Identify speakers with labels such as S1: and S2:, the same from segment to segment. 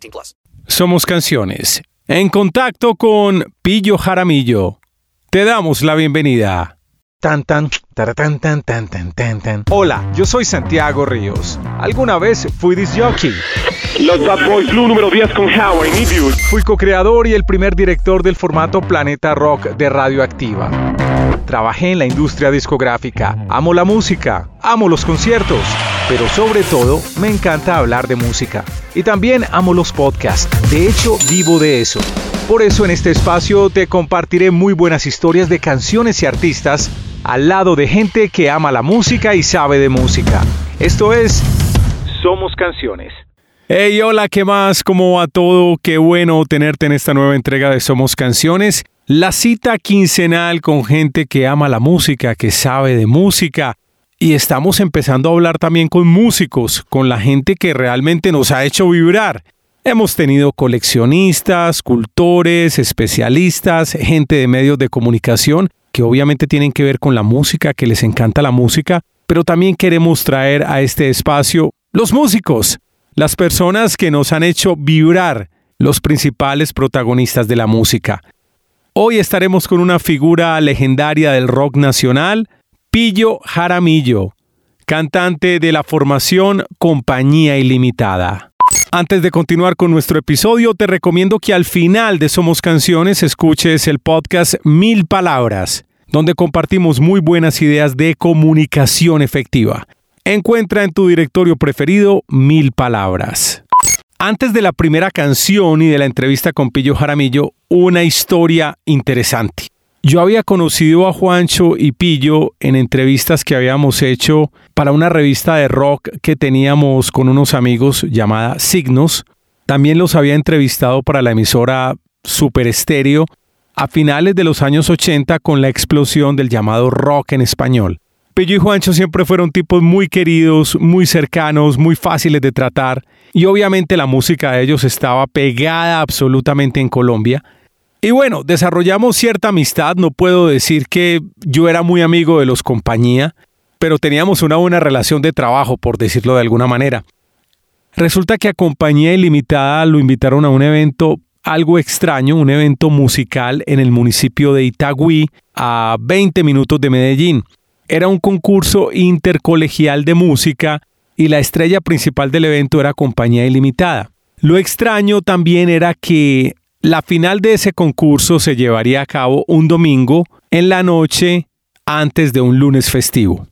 S1: 18 plus.
S2: Somos Canciones. En contacto con Pillo Jaramillo. Te damos la bienvenida.
S3: Tan tan, taratán, tan tan tan tan tan. Hola, yo soy Santiago Ríos. ¿Alguna vez fui disc jockey?
S4: Los Bad Boys Blue número 10 con How I Need You.
S3: Fui co-creador y el primer director del formato Planeta Rock de Radioactiva. Trabajé en la industria discográfica. Amo la música, amo los conciertos, pero sobre todo me encanta hablar de música. Y también amo los podcasts. De hecho, vivo de eso. Por eso en este espacio te compartiré muy buenas historias de canciones y artistas al lado de gente que ama la música y sabe de música. Esto es Somos Canciones.
S2: Hey, hola, ¿qué más? ¿Cómo va todo? Qué bueno tenerte en esta nueva entrega de Somos Canciones. La cita quincenal con gente que ama la música, que sabe de música. Y estamos empezando a hablar también con músicos, con la gente que realmente nos ha hecho vibrar. Hemos tenido coleccionistas, cultores, especialistas, gente de medios de comunicación que obviamente tienen que ver con la música, que les encanta la música, pero también queremos traer a este espacio los músicos, las personas que nos han hecho vibrar, los principales protagonistas de la música. Hoy estaremos con una figura legendaria del rock nacional, Pillo Jaramillo, cantante de la formación Compañía Ilimitada. Antes de continuar con nuestro episodio, te recomiendo que al final de Somos Canciones escuches el podcast Mil Palabras, donde compartimos muy buenas ideas de comunicación efectiva. Encuentra en tu directorio preferido Mil Palabras. Antes de la primera canción y de la entrevista con Pillo Jaramillo, una historia interesante. Yo había conocido a Juancho y Pillo en entrevistas que habíamos hecho para una revista de rock que teníamos con unos amigos llamada Signos. También los había entrevistado para la emisora Super Estéreo a finales de los años 80 con la explosión del llamado rock en español. Pillo y Juancho siempre fueron tipos muy queridos, muy cercanos, muy fáciles de tratar y obviamente la música de ellos estaba pegada absolutamente en Colombia. Y bueno, desarrollamos cierta amistad, no puedo decir que yo era muy amigo de los compañía, pero teníamos una buena relación de trabajo, por decirlo de alguna manera. Resulta que a Compañía Ilimitada lo invitaron a un evento algo extraño, un evento musical en el municipio de Itagüí, a 20 minutos de Medellín. Era un concurso intercolegial de música y la estrella principal del evento era Compañía Ilimitada. Lo extraño también era que la final de ese concurso se llevaría a cabo un domingo en la noche antes de un lunes festivo.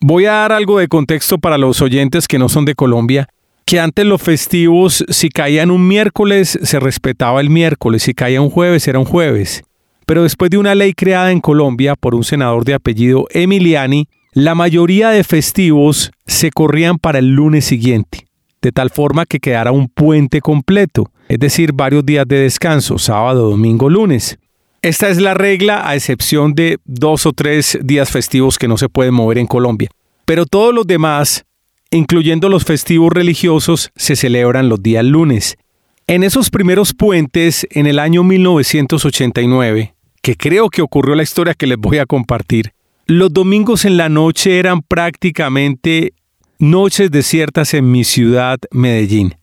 S2: Voy a dar algo de contexto para los oyentes que no son de Colombia, que antes los festivos, si caían un miércoles, se respetaba el miércoles, si caía un jueves, era un jueves. Pero después de una ley creada en Colombia por un senador de apellido Emiliani, la mayoría de festivos se corrían para el lunes siguiente de tal forma que quedara un puente completo, es decir, varios días de descanso, sábado, domingo, lunes. Esta es la regla a excepción de dos o tres días festivos que no se pueden mover en Colombia. Pero todos los demás, incluyendo los festivos religiosos, se celebran los días lunes. En esos primeros puentes, en el año 1989, que creo que ocurrió la historia que les voy a compartir, los domingos en la noche eran prácticamente noches desiertas en mi ciudad, Medellín.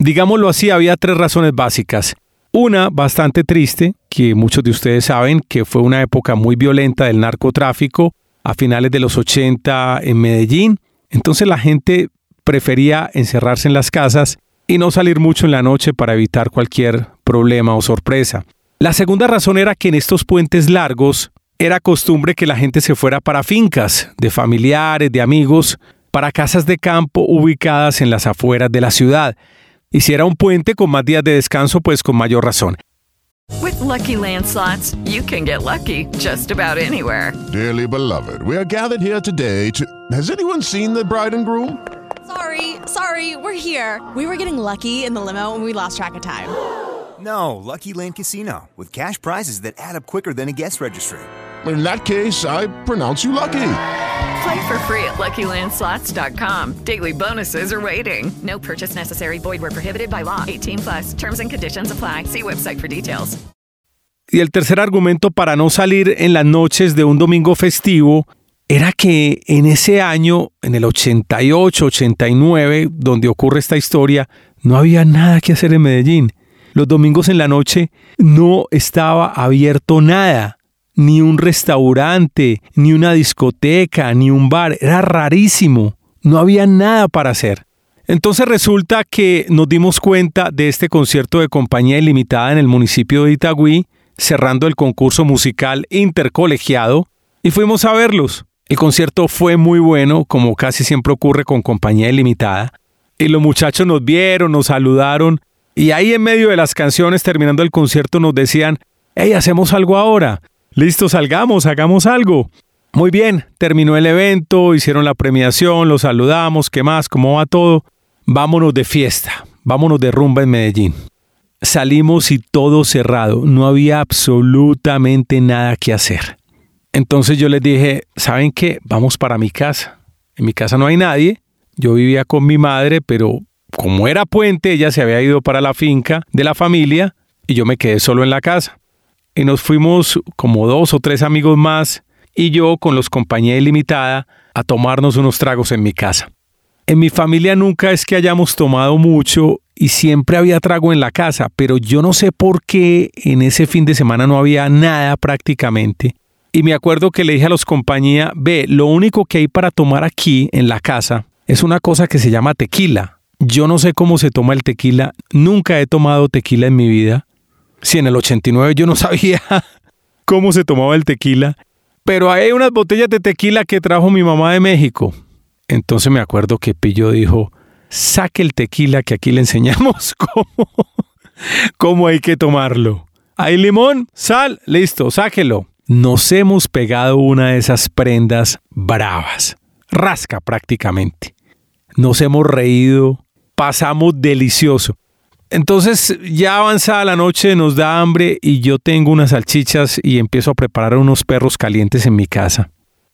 S2: Digámoslo así, había tres razones básicas. Una bastante triste, que muchos de ustedes saben que fue una época muy violenta del narcotráfico a finales de los 80 en Medellín. Entonces la gente prefería encerrarse en las casas y no salir mucho en la noche para evitar cualquier problema o sorpresa. La segunda razón era que en estos puentes largos era costumbre que la gente se fuera para fincas de familiares, de amigos, para casas de campo ubicadas en las afueras de la ciudad. Y si era un puente con más días de descanso, pues con mayor razón.
S5: With lucky landslots, you can get lucky just about anywhere.
S6: Dearly beloved, we are gathered here today to. Has anyone seen the bride and groom?
S7: Sorry, sorry, we're here. We were getting lucky in the limo and we lost track of time.
S8: No, Lucky Land Casino, with cash prizes that add up quicker than a guest registry.
S6: In that case, I pronounce you lucky.
S5: Play for free at LuckyLandSlots.com. Daily bonuses are waiting. No purchase necessary. Void prohibited by law. 18 plus. Terms and conditions apply. See website for details.
S2: Y el tercer argumento para no salir en las noches de un domingo festivo era que en ese año, en el 88, 89, donde ocurre esta historia, no había nada que hacer en Medellín. Los domingos en la noche no estaba abierto nada ni un restaurante, ni una discoteca, ni un bar. Era rarísimo. No había nada para hacer. Entonces resulta que nos dimos cuenta de este concierto de compañía ilimitada en el municipio de Itagüí, cerrando el concurso musical intercolegiado, y fuimos a verlos. El concierto fue muy bueno, como casi siempre ocurre con compañía ilimitada, y los muchachos nos vieron, nos saludaron, y ahí en medio de las canciones, terminando el concierto, nos decían, hey, hacemos algo ahora. Listo, salgamos, hagamos algo. Muy bien, terminó el evento, hicieron la premiación, los saludamos, ¿qué más? ¿Cómo va todo? Vámonos de fiesta, vámonos de rumba en Medellín. Salimos y todo cerrado, no había absolutamente nada que hacer. Entonces yo les dije, ¿saben qué? Vamos para mi casa. En mi casa no hay nadie, yo vivía con mi madre, pero como era puente, ella se había ido para la finca de la familia y yo me quedé solo en la casa y nos fuimos como dos o tres amigos más y yo con los compañía ilimitada a tomarnos unos tragos en mi casa. En mi familia nunca es que hayamos tomado mucho y siempre había trago en la casa, pero yo no sé por qué en ese fin de semana no había nada prácticamente. Y me acuerdo que le dije a los compañía, ve, lo único que hay para tomar aquí en la casa es una cosa que se llama tequila. Yo no sé cómo se toma el tequila, nunca he tomado tequila en mi vida, si en el 89 yo no sabía cómo se tomaba el tequila, pero hay unas botellas de tequila que trajo mi mamá de México. Entonces me acuerdo que Pillo dijo, saque el tequila que aquí le enseñamos cómo, cómo hay que tomarlo. Hay limón, sal, listo, sáquelo. Nos hemos pegado una de esas prendas bravas, rasca prácticamente. Nos hemos reído, pasamos delicioso. Entonces ya avanzada la noche nos da hambre y yo tengo unas salchichas y empiezo a preparar unos perros calientes en mi casa.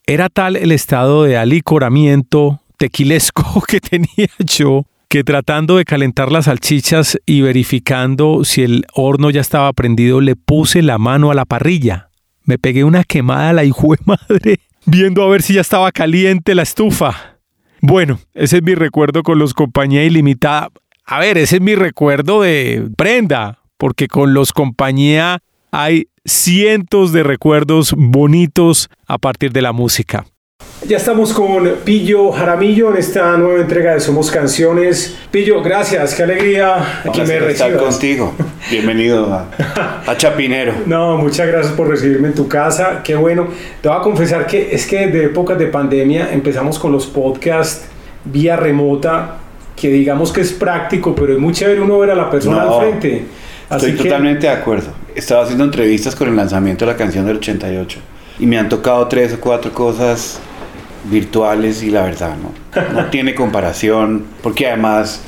S2: Era tal el estado de alicoramiento tequilesco que tenía yo que tratando de calentar las salchichas y verificando si el horno ya estaba prendido le puse la mano a la parrilla. Me pegué una quemada a la hijo de madre viendo a ver si ya estaba caliente la estufa. Bueno, ese es mi recuerdo con los compañía ilimitada. A ver, ese es mi recuerdo de prenda, porque con los compañía hay cientos de recuerdos bonitos a partir de la música. Ya estamos con Pillo Jaramillo en esta nueva entrega de Somos Canciones. Pillo, gracias, qué alegría que me recibas.
S9: estar contigo. Bienvenido a, a, Chapinero.
S2: No, muchas gracias por recibirme en tu casa. Qué bueno. Te voy a confesar que es que de épocas de pandemia empezamos con los podcasts vía remota que digamos que es práctico, pero es muy chévere uno ver a la persona al frente.
S9: estoy totalmente de acuerdo. Estaba haciendo entrevistas con el lanzamiento de la canción del 88 y me han tocado tres o cuatro cosas virtuales y la verdad no, no tiene comparación porque además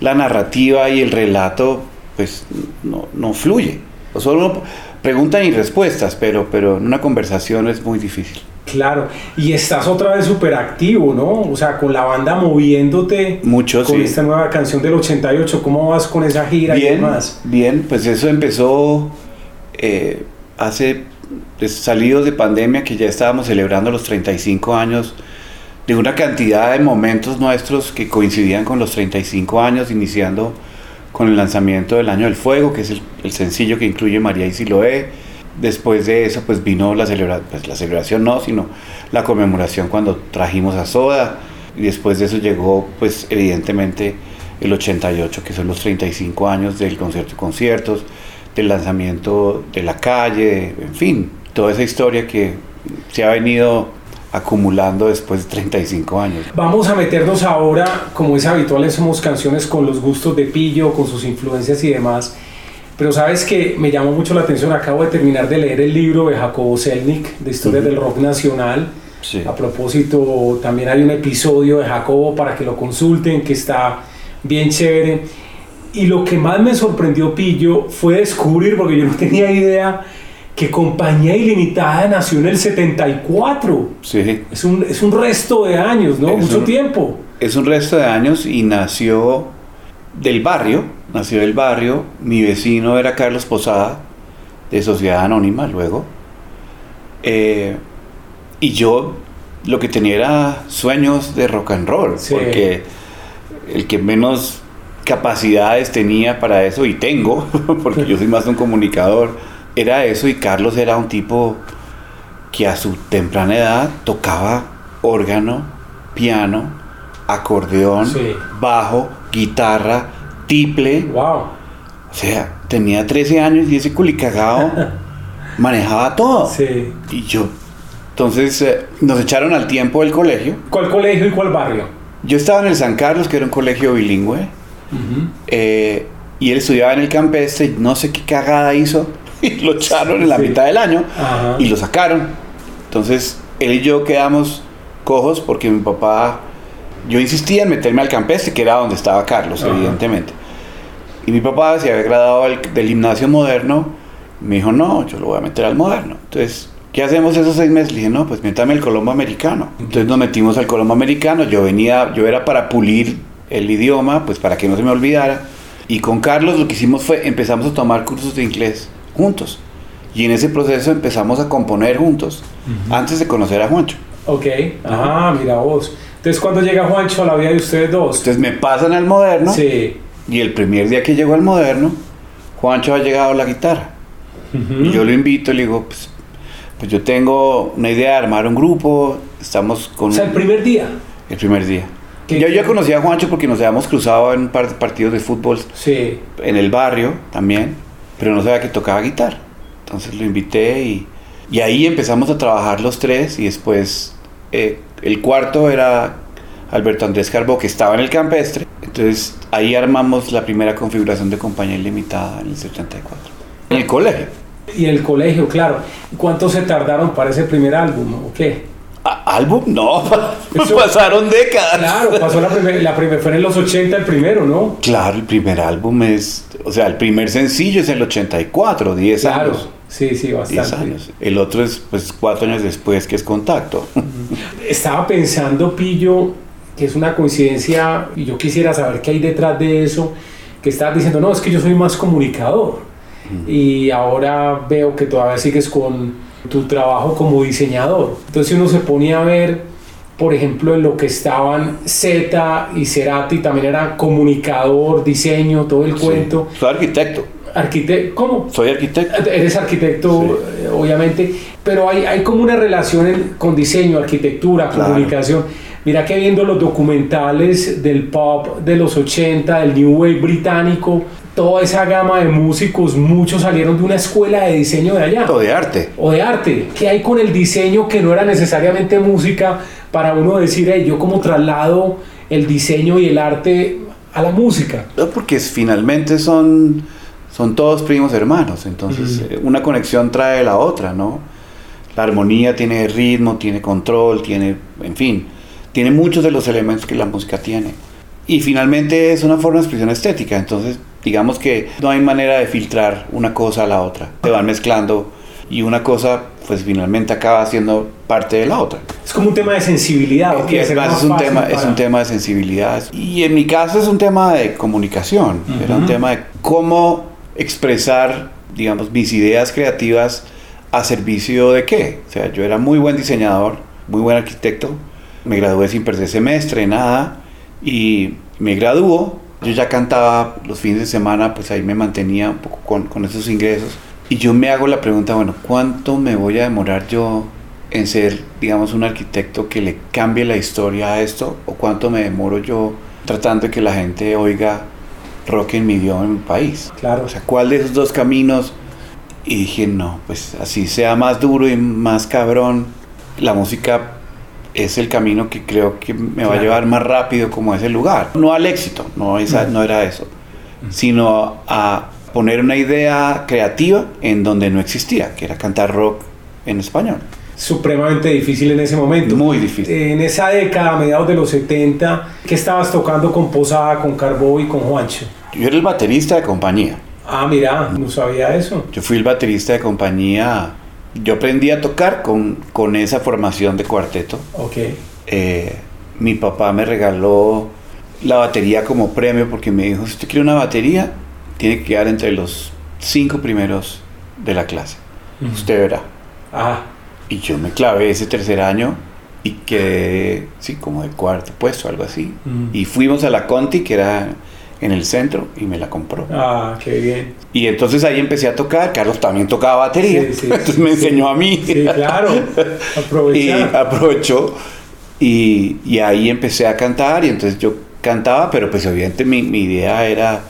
S9: la narrativa y el relato pues no, no fluye. O solo preguntan y respuestas, pero, pero en una conversación es muy difícil.
S2: Claro, y estás otra vez súper activo, ¿no? O sea, con la banda moviéndote.
S9: Mucho,
S2: Con esta nueva canción del 88, ¿cómo vas con esa gira
S9: bien,
S2: y demás?
S9: Bien, pues eso empezó eh, hace pues, salidos de pandemia, que ya estábamos celebrando los 35 años de una cantidad de momentos nuestros que coincidían con los 35 años, iniciando con el lanzamiento del Año del Fuego, que es el, el sencillo que incluye María y Siloé después de eso pues vino la celebración, pues la celebración no, sino la conmemoración cuando trajimos a Soda y después de eso llegó pues evidentemente el 88, que son los 35 años del concierto de conciertos, del lanzamiento de la calle, en fin, toda esa historia que se ha venido acumulando después de 35 años.
S2: Vamos a meternos ahora, como es habitual Somos Canciones, con los gustos de Pillo, con sus influencias y demás. Pero sabes que me llamó mucho la atención, acabo de terminar de leer el libro de Jacobo Selnick, de Historia del Rock Nacional.
S9: Sí.
S2: A propósito, también hay un episodio de Jacobo para que lo consulten, que está bien chévere. Y lo que más me sorprendió, Pillo, fue descubrir, porque yo no tenía idea, que Compañía Ilimitada nació en el 74.
S9: Sí.
S2: Es un, es un resto de años, ¿no?
S9: Es
S2: Mucho
S9: un-
S2: tiempo.
S9: Es un resto de años y nació del barrio, nació del barrio. Mi vecino era Carlos Posada, de Sociedad Anónima, luego. Eh, y yo lo que tenía era sueños de rock and roll,
S2: Sí.
S9: porque el que menos capacidades tenía para eso, y tengo, porque yo soy más un comunicador, era eso, y Carlos era un tipo que a su temprana edad tocaba órgano, piano, acordeón,
S2: Sí.
S9: bajo, guitarra, tiple.
S2: Wow.
S9: O sea, tenía 13 años y ese culicagao manejaba todo.
S2: Sí.
S9: Y yo, entonces eh, nos echaron al tiempo del colegio.
S2: ¿Cuál colegio y cuál barrio?
S9: Yo estaba en el San Carlos, que era un colegio bilingüe, eh, y él estudiaba en el campestre, no sé qué cagada hizo, y lo echaron en la mitad del año
S2: Ajá.
S9: y lo sacaron. Entonces, él y yo quedamos cojos porque mi papá, yo insistía en meterme al campestre, que era donde estaba Carlos,
S2: Ajá.
S9: evidentemente. Y mi papá se había graduado del, gimnasio moderno, me dijo, no, yo lo voy a meter al moderno. Entonces, ¿qué hacemos esos seis meses? Le dije, no, pues métame al Colombo Americano. Entonces nos metimos al Colombo Americano, yo venía, yo era para pulir el idioma, pues para que no se me olvidara. Y con Carlos lo que hicimos fue, empezamos a tomar cursos de inglés juntos. Y en ese proceso empezamos a componer juntos, antes de conocer a Juancho.
S2: Ok. Ah, mira vos. Entonces, ¿cuándo llega Juancho a la vida de ustedes dos?
S9: Entonces me pasan al moderno.
S2: Sí.
S9: Y el primer día que llegó al moderno, Juancho ha llegado a la guitarra. Y yo lo invito y le digo, pues, pues yo tengo una idea de armar un grupo, estamos con...
S2: O sea, el primer día.
S9: el primer día.
S2: ¿Qué-
S9: Yo ya conocía a Juancho porque nos habíamos cruzado en par partidos de fútbol
S2: Sí.
S9: en el barrio también, pero no sabía que tocaba guitarra. Entonces lo invité y, y ahí empezamos a trabajar los tres y después eh, el cuarto era Alberto Andrés Carbo que estaba en el campestre. Entonces ahí armamos la primera configuración de compañía ilimitada en el 74. En el colegio.
S2: Y el colegio, claro. ¿Cuánto se tardaron para ese primer álbum? ¿O qué?
S9: ¿A- ¿Álbum? No,
S2: Eso-
S9: pasaron décadas.
S2: Claro, pasó la primera, la primer, fue en los 80 el primero, ¿no?
S9: Claro, el primer álbum es, o sea, el primer sencillo es el 84, 10
S2: Claro.
S9: años.
S2: Sí, sí,
S9: 10
S2: bastante.
S9: años. El otro es pues cuatro años después que es Contacto.
S2: Estaba pensando, Pillo, que es una coincidencia, y yo quisiera saber qué hay detrás de eso, que estabas diciendo, no, es que yo soy más comunicador. Y ahora veo que todavía sigues con tu trabajo como diseñador. Entonces uno se ponía a ver, por ejemplo, en lo que estaban Z y Cerati, también era comunicador, diseño, todo el cuento.
S9: Soy arquitecto.
S2: Arquitecto, ¿cómo?
S9: Soy arquitecto.
S2: Eres arquitecto, eh, obviamente, pero hay, hay como una relación en- con diseño, arquitectura,
S9: Claro.
S2: comunicación. Mira que viendo los documentales del pop de los 80, del New Wave británico, toda esa gama de músicos, muchos salieron de una escuela de diseño de allá.
S9: O de arte.
S2: O de arte. ¿Qué hay con el diseño que no era necesariamente música para uno decir, hey, yo como traslado el diseño y el arte a la música?
S9: No, porque finalmente son, son todos primos hermanos. Entonces, eh, una conexión trae la otra, ¿no? La armonía tiene ritmo, tiene control, tiene, en fin, tiene muchos de los elementos que la música tiene. Y finalmente es una forma de expresión estética. Entonces, digamos que no hay manera de filtrar una cosa a la otra. Se van mezclando y una cosa, pues finalmente acaba siendo parte de la otra.
S2: Es como un tema de sensibilidad. ¿o
S9: además
S2: más
S9: es un, tema, es un tema de sensibilidad. Y en mi caso es un tema de comunicación. Era un tema de cómo expresar, digamos, mis ideas creativas a servicio de qué. O sea, yo era muy buen diseñador, muy buen arquitecto. Me gradué sin perder semestre, nada. Y me graduó. Yo ya cantaba los fines de semana, pues ahí me mantenía un poco con, con esos ingresos. Y yo me hago la pregunta, bueno, ¿cuánto me voy a demorar yo en ser, digamos, un arquitecto que le cambie la historia a esto? ¿O cuánto me demoro yo tratando de que la gente oiga rock en mi idioma en mi país.
S2: Claro.
S9: O sea, ¿cuál de esos dos caminos? Y dije, no, pues así sea más duro y más cabrón, la música es el camino que creo que me va a llevar más rápido como a ese lugar. No al éxito, no, esa, no era eso, sino a poner una idea creativa en donde no existía, que era cantar rock en español.
S2: Supremamente difícil en ese momento.
S9: Muy difícil.
S2: En esa década, a mediados de los 70, ¿qué estabas tocando con Posada, con Carbó y con Juancho?
S9: Yo era el baterista de compañía.
S2: Ah, mira, no sabía eso.
S9: Yo fui el baterista de compañía. Yo aprendí a tocar con, con esa formación de cuarteto.
S2: Ok.
S9: Eh, mi papá me regaló la batería como premio porque me dijo, si usted quiere una batería, tiene que quedar entre los cinco primeros de la clase. Usted verá.
S2: Ah,
S9: Y yo me clavé ese tercer año y quedé, sí, como de cuarto puesto, algo así.
S2: Mm.
S9: Y fuimos a la Conti, que era en el centro, y me la compró.
S2: ah, qué bien.
S9: Y entonces ahí empecé a tocar. Carlos también tocaba batería.
S2: Sí, sí,
S9: entonces
S2: sí,
S9: me enseñó a mí.
S2: Sí, claro.
S9: y
S2: Aprovechar.
S9: aprovechó. Y, y ahí empecé a cantar. Y entonces yo cantaba, pero pues obviamente mi, mi idea era,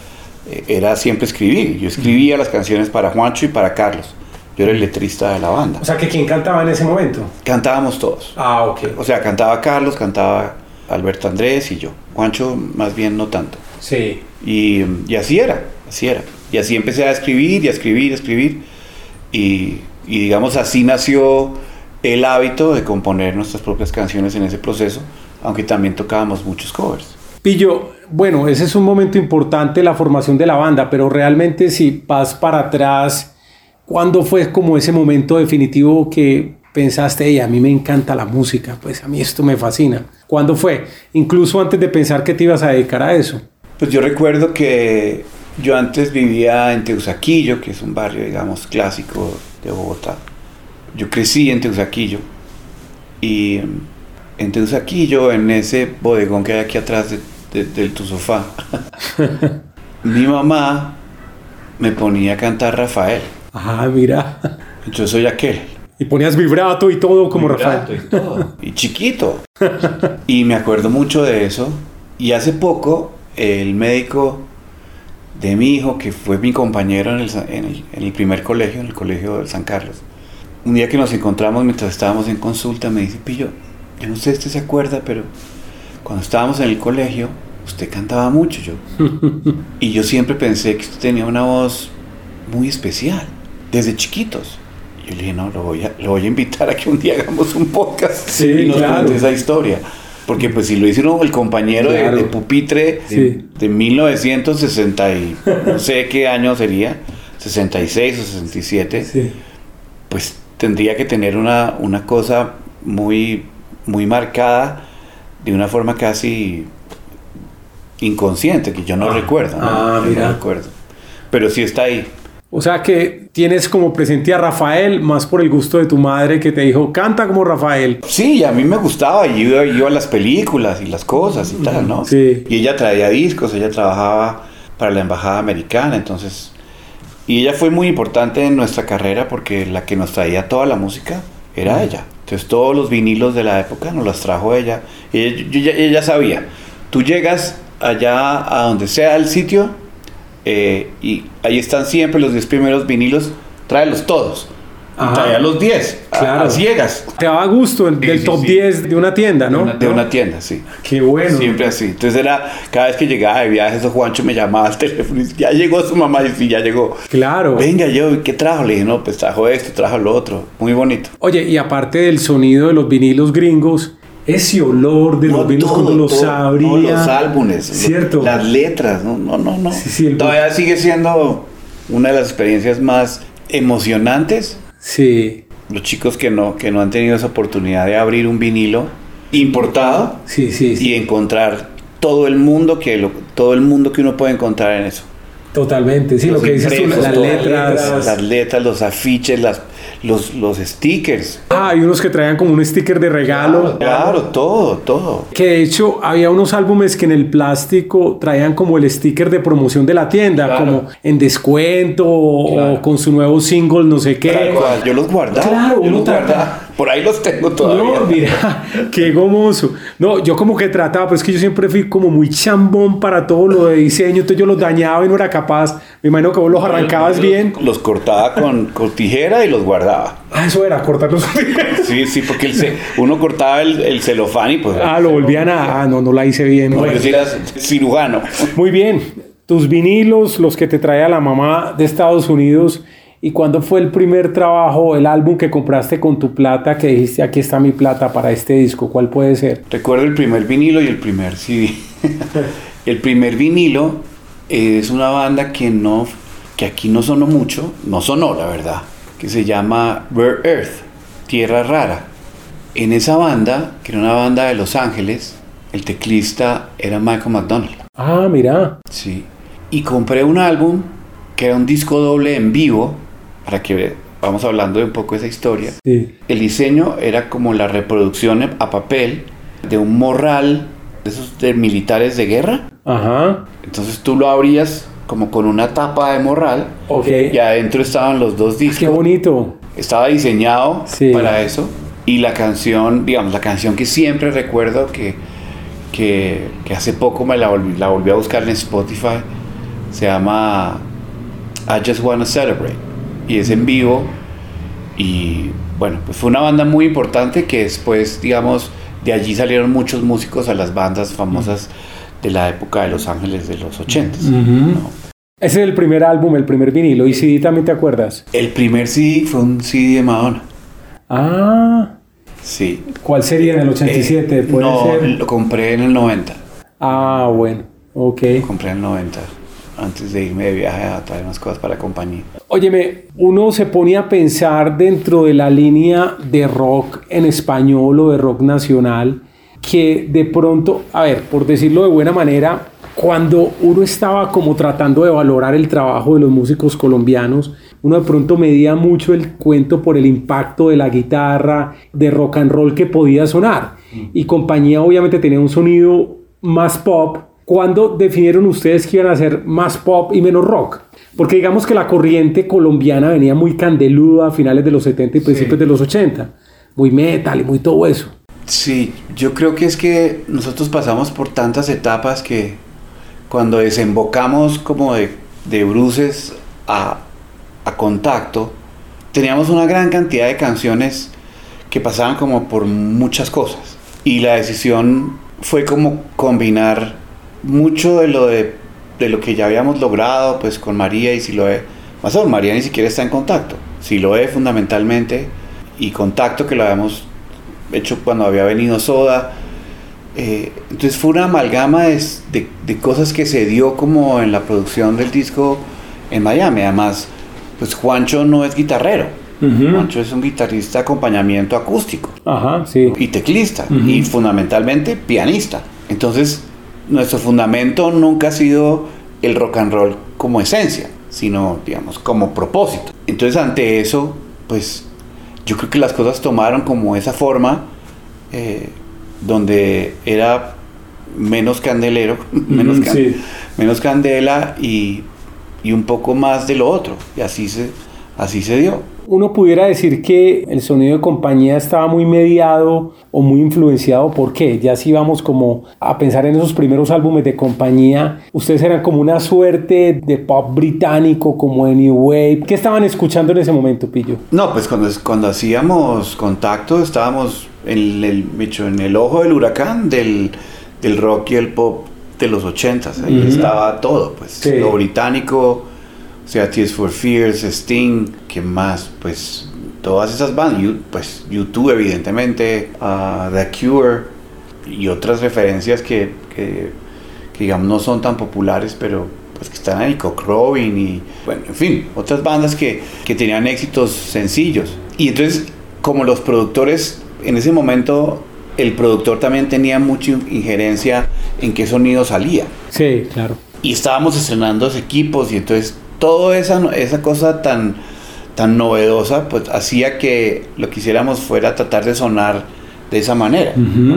S9: eh, era siempre escribir. Yo escribía las canciones para Juancho y para Carlos. Yo era el letrista de la banda.
S2: O sea, que ¿quién cantaba en ese momento?
S9: Cantábamos todos.
S2: Ah, ok.
S9: O sea, cantaba Carlos, cantaba Alberto Andrés y yo. Juancho más bien no tanto.
S2: Sí.
S9: Y, y así era, así era. Y así empecé a escribir y a escribir, a escribir. Y, y digamos, así nació el hábito de componer nuestras propias canciones en ese proceso, aunque también tocábamos muchos covers.
S2: Pillo, bueno, ese es un momento importante, la formación de la banda, pero realmente si vas para atrás, ¿cuándo fue como ese momento definitivo que pensaste, "Ey, a mí me encanta la música, pues a mí esto me fascina? ¿Cuándo fue? Incluso antes de pensar que te ibas a dedicar a eso.
S9: Pues yo recuerdo que yo antes vivía en Teusaquillo, que es un barrio, digamos, clásico de Bogotá. Yo crecí en Teusaquillo y mm, en Teusaquillo, en ese bodegón que hay aquí atrás de, de- del tu sofá, mi mamá me ponía a cantar Rafael.
S2: Ah, mira.
S9: Yo soy aquel.
S2: Y ponías vibrato y todo como
S9: Vibrato
S2: Rafael.
S9: y todo. Y chiquito. Y me acuerdo mucho de eso. Y hace poco, el médico de mi hijo, que fue mi compañero en el, sa- en el- en el primer colegio, en el colegio de San Carlos, un día que nos encontramos mientras estábamos en consulta, me dice, Pillo, yo no sé si usted se acuerda, pero cuando estábamos en el colegio, usted cantaba mucho yo. Y yo siempre pensé que usted tenía una voz muy especial, desde chiquitos. Y yo le dije, no, lo voy a, lo voy a invitar a que un día hagamos un podcast
S2: Sí,
S9: y nos
S2: claro.
S9: cuente esa historia. Porque pues si lo hicieron el compañero de- pupitre
S2: Sí.
S9: de, de 1960 y no sé qué año sería, 66 o 67,
S2: Sí.
S9: pues tendría que tener una, una cosa muy, muy marcada de una forma casi inconsciente, que yo no
S2: Ah.
S9: recuerdo. ¿no?
S2: Ah,
S9: Yo
S2: mira.
S9: no recuerdo. Pero sí está ahí.
S2: O sea que tienes como presente a Rafael más por el gusto de tu madre que te dijo, canta como Rafael.
S9: Sí, a mí me gustaba, y iba, iba a las películas y las cosas y tal, ¿no?
S2: Sí.
S9: Y ella traía discos, ella trabajaba para la embajada americana, entonces... Y ella fue muy importante en nuestra carrera porque la que nos traía toda la música era ella. Entonces todos los vinilos de la época nos los trajo ella. Y ella, yo ya- ella sabía, tú llegas allá a donde sea el sitio eh, y ahí están siempre los 10 primeros vinilos, tráelos todos.
S2: Ajá.
S9: traía los 10, a-
S2: Claro.
S9: a ciegas.
S2: Te daba gusto el,
S9: Sí,
S2: del
S9: sí,
S2: top
S9: sí.
S2: 10 de una tienda, ¿no?
S9: De una, de una tienda, sí.
S2: Qué bueno.
S9: Siempre así. Entonces era, cada vez que llegaba de viaje, eso Juancho me llamaba al teléfono y ya llegó su mamá y sí, ya llegó.
S2: Claro.
S9: Venga, yo, ¿y ¿qué trajo? Le dije, no, pues trajo esto, trajo lo otro. Muy bonito.
S2: Oye, y aparte del sonido de los vinilos gringos, ese olor de los
S9: No,
S2: vinilos
S9: todo,
S2: cuando los abría.
S9: todos los álbumes, lo-
S2: Cierto.
S9: las letras, no, no, no. no.
S2: Sí, sí, el-
S9: Todavía sigue siendo una de las experiencias más emocionantes.
S2: Sí,
S9: Los chicos que no, que no han tenido esa oportunidad de abrir un vinilo importado
S2: sí, sí, sí.
S9: y encontrar todo el mundo que lo- todo el mundo que uno puede encontrar en eso.
S2: Totalmente. Sí, lo
S9: Los
S2: que dices tú, las letras.
S9: las letras, los afiches, las, los, los stickers.
S2: Ah, hay unos que traían como un sticker de regalo.
S9: Claro, todo, todo.
S2: Que de hecho había unos álbumes que en el plástico traían como el sticker de promoción de la tienda,
S9: Claro.
S2: como en descuento o- o con su nuevo single, no sé qué.
S9: Yo los guardaba.
S2: Claro, uno
S9: guardaba. Por ahí los tengo todavía.
S2: No, mira, qué gomoso. No, yo como que trataba, pero es que yo siempre fui como muy chambón para todo lo de diseño, entonces yo los dañaba y no era capaz. Me imagino que vos los arrancabas bien.
S9: Los cortaba con, con tijera y los guardaba.
S2: Ah, eso era, cortarlos.
S9: Sí, sí, porque el ce- uno cortaba el, el celofán y pues.
S2: ah, lo volvían a... Ah, no, no la hice bien.
S9: No, yo era cirujano.
S2: Muy bien. Tus vinilos, los que te traía la mamá de Estados Unidos. ¿Y cuándo fue el primer trabajo, el álbum que compraste con tu plata, que dijiste, aquí está mi plata para este disco? ¿Cuál puede ser?
S9: Recuerdo el primer vinilo y el primer CD. el primer vinilo es una banda que no, que aquí no sonó mucho, no sonó la verdad, que se llama Rare Earth, Tierra Rara. En esa banda, que era una banda de Los Ángeles, el teclista era Michael McDonald.
S2: Ah, mira.
S9: Sí. Y compré un álbum que era un disco doble en vivo, para que vamos hablando de un poco esa historia.
S2: Sí.
S9: El diseño era como la reproducción a papel de un morral de esos de militares de guerra.
S2: Ajá.
S9: Entonces tú lo abrías como con una tapa de morral
S2: Ok.
S9: y adentro estaban los dos discos.
S2: Qué bonito.
S9: Estaba diseñado
S2: Sí.
S9: para eso. Y la canción, digamos, la canción que siempre recuerdo que, que, que hace poco me la volví, la volví a buscar en Spotify, se llama I Just Wanna Celebrate. Y es en vivo. Y bueno, pues fue una banda muy importante que después, digamos, de allí salieron muchos músicos a las bandas famosas de la época de Los Ángeles de los 80
S2: Ese es el primer álbum, el primer vinilo. ¿Y CD también te acuerdas?
S9: El primer CD fue un CD de Madonna.
S2: Ah.
S9: Sí.
S2: ¿Cuál sería en el 87? ¿Puede
S9: no,
S2: ser?
S9: lo compré en el 90.
S2: Ah, bueno. Ok.
S9: Compré en el 90. Antes de irme de viaje a traer unas cosas para la compañía.
S2: Óyeme, uno se pone a pensar dentro de la línea de rock en español o de rock nacional que de pronto, a ver, por decirlo de buena manera, cuando uno estaba como tratando de valorar el trabajo de los músicos colombianos, uno de pronto medía mucho el cuento por el impacto de la guitarra, de rock and roll que podía sonar. Y compañía obviamente tenía un sonido más pop. ¿Cuándo definieron ustedes que iban a hacer más pop y menos rock? Porque digamos que la corriente colombiana venía muy candeluda a finales de los 70 y principios de los 80. Muy metal y muy todo eso.
S9: Sí, yo creo que es que nosotros pasamos por tantas etapas que cuando desembocamos como de, de bruces a, a contacto, teníamos una gran cantidad de canciones que pasaban como por muchas cosas. Y la decisión fue como combinar mucho de lo de, de lo que ya habíamos logrado pues con María y Siloé. Más aún, María ni siquiera está en contacto. Siloé fundamentalmente y contacto que lo habíamos hecho cuando había venido Soda. Eh, entonces fue una amalgama de, de- de cosas que se dio como en la producción del disco en Miami. Además, pues Juancho no es guitarrero. Juancho es un guitarrista de acompañamiento acústico
S2: Ajá, sí.
S9: y teclista y fundamentalmente pianista. Entonces, nuestro fundamento nunca ha sido el rock and roll como esencia, sino, digamos, como propósito. Entonces, ante eso, pues yo creo que las cosas tomaron como esa forma eh, donde era menos candelero, menos,
S2: Ujú,
S9: can-
S2: sí.
S9: menos candela y, y un poco más de lo otro. Y así se, así se dio.
S2: Uno pudiera decir que el sonido de compañía estaba muy mediado o muy influenciado. ¿Por qué? Ya si vamos como a pensar en esos primeros álbumes de compañía, ustedes eran como una suerte de pop británico, como de New Wave. ¿Qué estaban escuchando en ese momento, Pillo?
S9: No, pues cuando, cuando hacíamos contacto estábamos en el, Micho, en el ojo del huracán del, del rock y el pop de los ochentas. Ahí estaba todo, pues
S2: Sí.
S9: lo británico, sea, Tears for Fears, Sting, ¿qué más? Pues todas esas bandas, You- pues YouTube evidentemente, ah, The Cure y otras referencias que, que, que, digamos no son tan populares, pero pues que están ahí, Cock Robin y bueno, en fin, otras bandas que, que tenían éxitos sencillos. Y entonces, como los productores, en ese momento el productor también tenía mucha injerencia en qué sonido salía.
S2: Sí, claro.
S9: Y estábamos estrenando los equipos y entonces toda esa, esa cosa tan, tan novedosa, pues hacía que lo que hiciéramos fuera tratar de sonar de esa manera.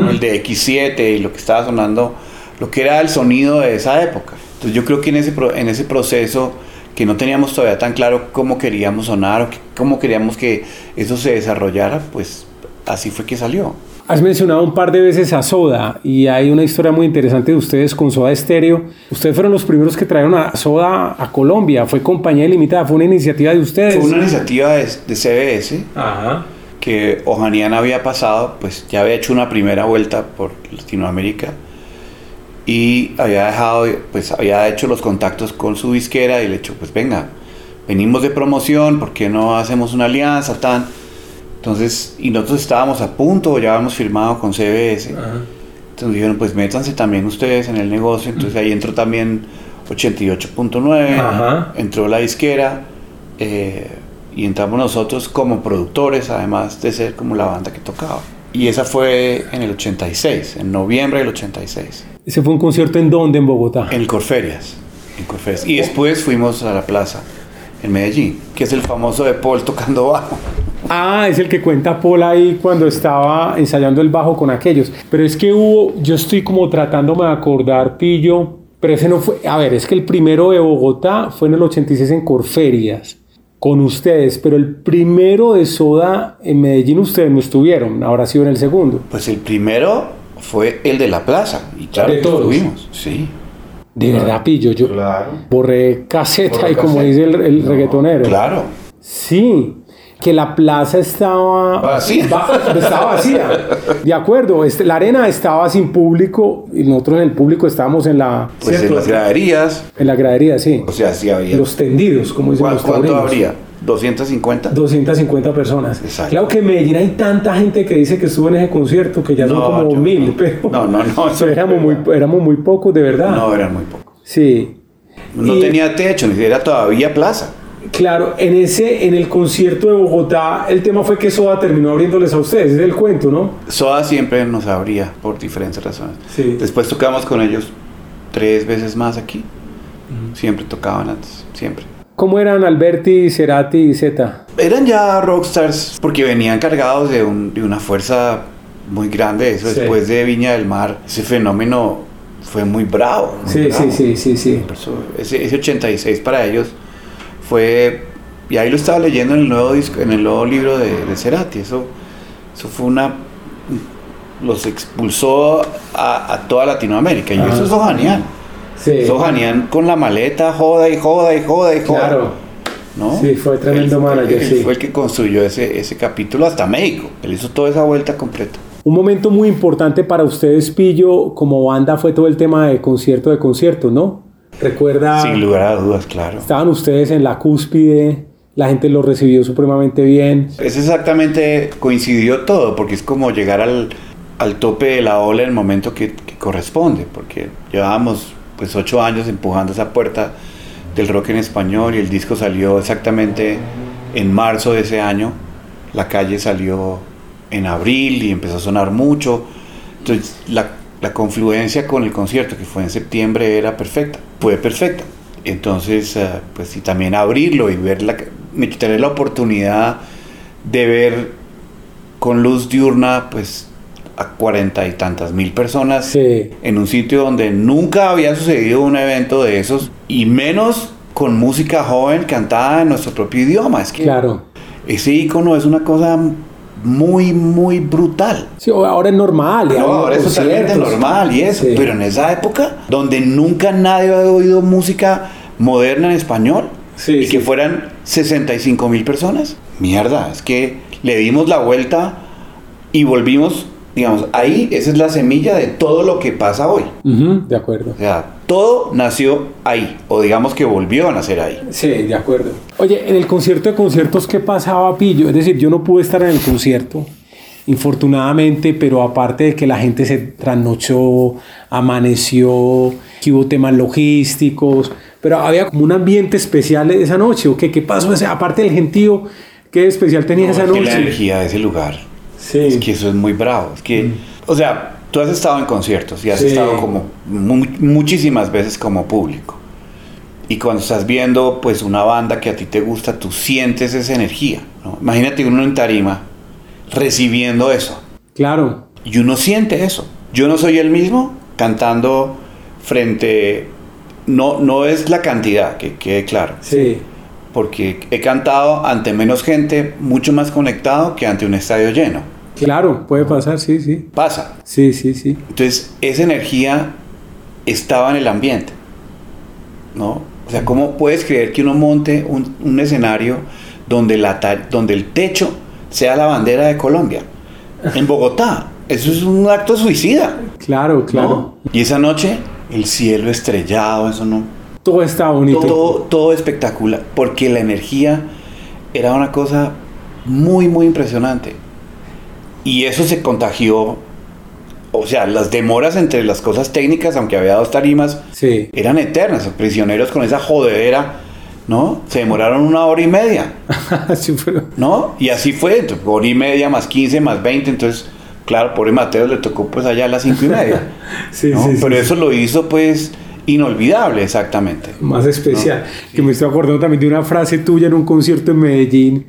S9: El de X7 y lo que estaba sonando, lo que era el sonido de esa época. Entonces yo creo que en ese, pro- en ese proceso que no teníamos todavía tan claro cómo queríamos sonar o que- cómo queríamos que eso se desarrollara, pues así fue que salió.
S2: Has mencionado un par de veces a Soda y hay una historia muy interesante de ustedes con Soda Stereo. Ustedes fueron los primeros que trajeron a Soda a Colombia. Fue compañía limitada, fue una iniciativa de ustedes.
S9: Fue una iniciativa de, de CBS
S2: Ajá.
S9: que Ojanian había pasado, pues ya había hecho una primera vuelta por Latinoamérica y había dejado, pues había hecho los contactos con su disquera y le hecho, pues venga, venimos de promoción, ¿por qué no hacemos una alianza tan? Entonces, y nosotros estábamos a punto, ya habíamos firmado con CBS. Entonces dijeron, pues métanse también ustedes en el negocio. Entonces ahí entró también 88.9,
S2: Ajá.
S9: entró la disquera eh, y entramos nosotros como productores, además de ser como la banda que tocaba. Y esa fue en el 86, en noviembre del 86,
S2: ¿Ese fue un concierto en dónde? En Bogotá.
S9: en Corferias. En Corferias. Y después fuimos a la plaza, en Medellín, que es el famoso de Paul tocando bajo.
S2: Ah, es el que cuenta Paul ahí cuando estaba ensayando el bajo con aquellos. Pero es que hubo, yo estoy como tratándome de acordar, Pillo, pero ese no fue, a ver, es que el primero de Bogotá fue en el 86 en Corferias, con ustedes, pero el primero de Soda en Medellín ustedes no estuvieron, ahora sí en el segundo.
S9: Pues el primero fue el de la plaza. Y claro,
S2: De
S9: que
S2: todos.
S9: estuvimos. Sí.
S2: De verdad, Pillo, yo borré caseta y como
S9: caseta.
S2: dice el, el reggaetonero.
S9: Claro.
S2: Sí, que la plaza estaba
S9: Vacía.
S2: Va- estaba vacía. De acuerdo, este, la arena estaba sin público y nosotros en el público estábamos en la
S9: Pues en las graderías,
S2: en la gradería, sí.
S9: o sea, sí había.
S2: Los tendidos, como dicen
S9: ¿Cuá-
S2: los
S9: ¿Cuánto habría? ¿250?
S2: 250 personas.
S9: Exacto.
S2: Claro que en Medellín hay tanta gente que dice que estuvo en ese concierto que ya son
S9: No,
S2: como
S9: yo
S2: mil,
S9: no.
S2: pero
S9: No, no, no,
S2: pero éramos, muy, éramos muy pocos, de verdad.
S9: No, eran muy pocos.
S2: Sí.
S9: No
S2: Y-
S9: tenía techo, ni siquiera todavía plaza.
S2: Claro, en ese, en el concierto de Bogotá, el tema fue que Soda terminó abriéndoles a ustedes, es el cuento, ¿no?
S9: Soda siempre nos abría por diferentes razones.
S2: Sí.
S9: Después tocamos con ellos tres veces más aquí. Siempre tocaban antes, siempre.
S2: ¿Cómo eran Alberti, Cerati y Zeta?
S9: Eran ya rockstars porque venían cargados de, un- de una fuerza muy grande. Eso
S2: Sí.
S9: después de Viña del Mar, ese fenómeno fue muy bravo. muy
S2: Sí,
S9: bravo.
S2: sí, sí, sí, sí.
S9: Por eso, ese, ese 86 para ellos fue, y ahí lo estaba leyendo en el nuevo disco, en el nuevo libro de, de Cerati, eso, eso fue una, los expulsó a, a toda Latinoamérica, y eso es Ojanian,
S2: Sí.
S9: es Ojanian con la maleta, joda y joda y joda y joda.
S2: Claro.
S9: ¿no?
S2: Sí, fue tremendo
S9: Él
S2: manager,
S9: él
S2: sí.
S9: fue el que construyó ese, ese capítulo hasta México, él hizo toda esa vuelta completa.
S2: Un momento muy importante para ustedes, Pillo, como banda, fue todo el tema de concierto de concierto, ¿no? Recuerda,
S9: Sin lugar a dudas, claro.
S2: estaban ustedes en la cúspide, la gente los recibió supremamente bien.
S9: Es exactamente, coincidió todo, porque es como llegar al, al tope de la ola en el momento que, que corresponde, porque llevábamos pues ocho años empujando esa puerta del rock en español y el disco salió exactamente en marzo de ese año, la calle salió en abril y empezó a sonar mucho, entonces la, la confluencia con el concierto que fue en septiembre era perfecta, fue perfecta. Entonces, eh, pues y también abrirlo y ver la, tener la oportunidad de ver con luz diurna, pues a cuarenta y tantas mil personas
S2: Sí.
S9: en un sitio donde nunca había sucedido un evento de esos y menos con música joven cantada en nuestro propio idioma. Es que
S2: Claro.
S9: ese icono es una cosa muy, muy brutal.
S2: Sí, ahora es normal.
S9: No, ahora es totalmente normal y eso,
S2: Sí.
S9: pero en esa época donde nunca nadie había oído música moderna en español
S2: Sí,
S9: y
S2: sí.
S9: que fueran 65 mil personas, mierda, es que le dimos la vuelta y volvimos, digamos, ahí esa es la semilla de todo lo que pasa hoy.
S2: De acuerdo.
S9: O sea, todo nació ahí, o digamos que volvió a nacer ahí.
S2: Sí, de acuerdo. Oye, en el concierto de conciertos, ¿qué pasaba, Pillo? Es decir, yo no pude estar en el concierto, infortunadamente, pero aparte de que la gente se trasnochó, amaneció, que hubo temas logísticos, pero había como un ambiente especial esa noche, ¿o qué? ¿Qué pasó? O sea, aparte del gentío, ¿qué especial tenía esa
S9: Es que
S2: noche?
S9: la energía de ese lugar.
S2: Sí.
S9: Es que eso es muy bravo. Es que, o sea, tú has estado en conciertos y has
S2: Sí.
S9: estado como mu- muchísimas veces como público. Y cuando estás viendo pues una banda que a ti te gusta, tú sientes esa energía. ¿no? Imagínate uno en tarima recibiendo eso.
S2: Claro.
S9: Y uno siente eso. Yo no soy el mismo cantando frente... No, no es la cantidad, que quede claro.
S2: Sí.
S9: Porque he cantado ante menos gente, mucho más conectado que ante un estadio lleno.
S2: Claro, puede pasar, sí, sí.
S9: Pasa.
S2: Sí, sí, sí.
S9: Entonces, esa energía estaba en el ambiente. ¿No? O sea, ¿cómo puedes creer que uno monte un, un escenario donde, la, donde el techo sea la bandera de Colombia? En Bogotá. Eso es un acto suicida.
S2: Claro, claro.
S9: ¿no? Y esa noche, el cielo estrellado, eso no.
S2: Todo está bonito.
S9: Todo, todo espectacular. Porque la energía era una cosa muy, muy impresionante. Y eso se contagió. O sea, las demoras entre las cosas técnicas, aunque había dos tarimas,
S2: Sí.
S9: eran eternas. Los prisioneros con esa jodedera, ¿no? Se demoraron una hora y media,
S2: Sí, pero-
S9: ¿no? Y así fue, entonces, hora y media más 15 más 20, entonces, claro, pobre Mateo le tocó pues allá a las cinco y media.
S2: Sí,
S9: ¿no?
S2: sí,
S9: Pero
S2: sí.
S9: eso lo hizo pues inolvidable, exactamente.
S2: Más especial. Que me estoy acordando también de una frase tuya en un concierto en Medellín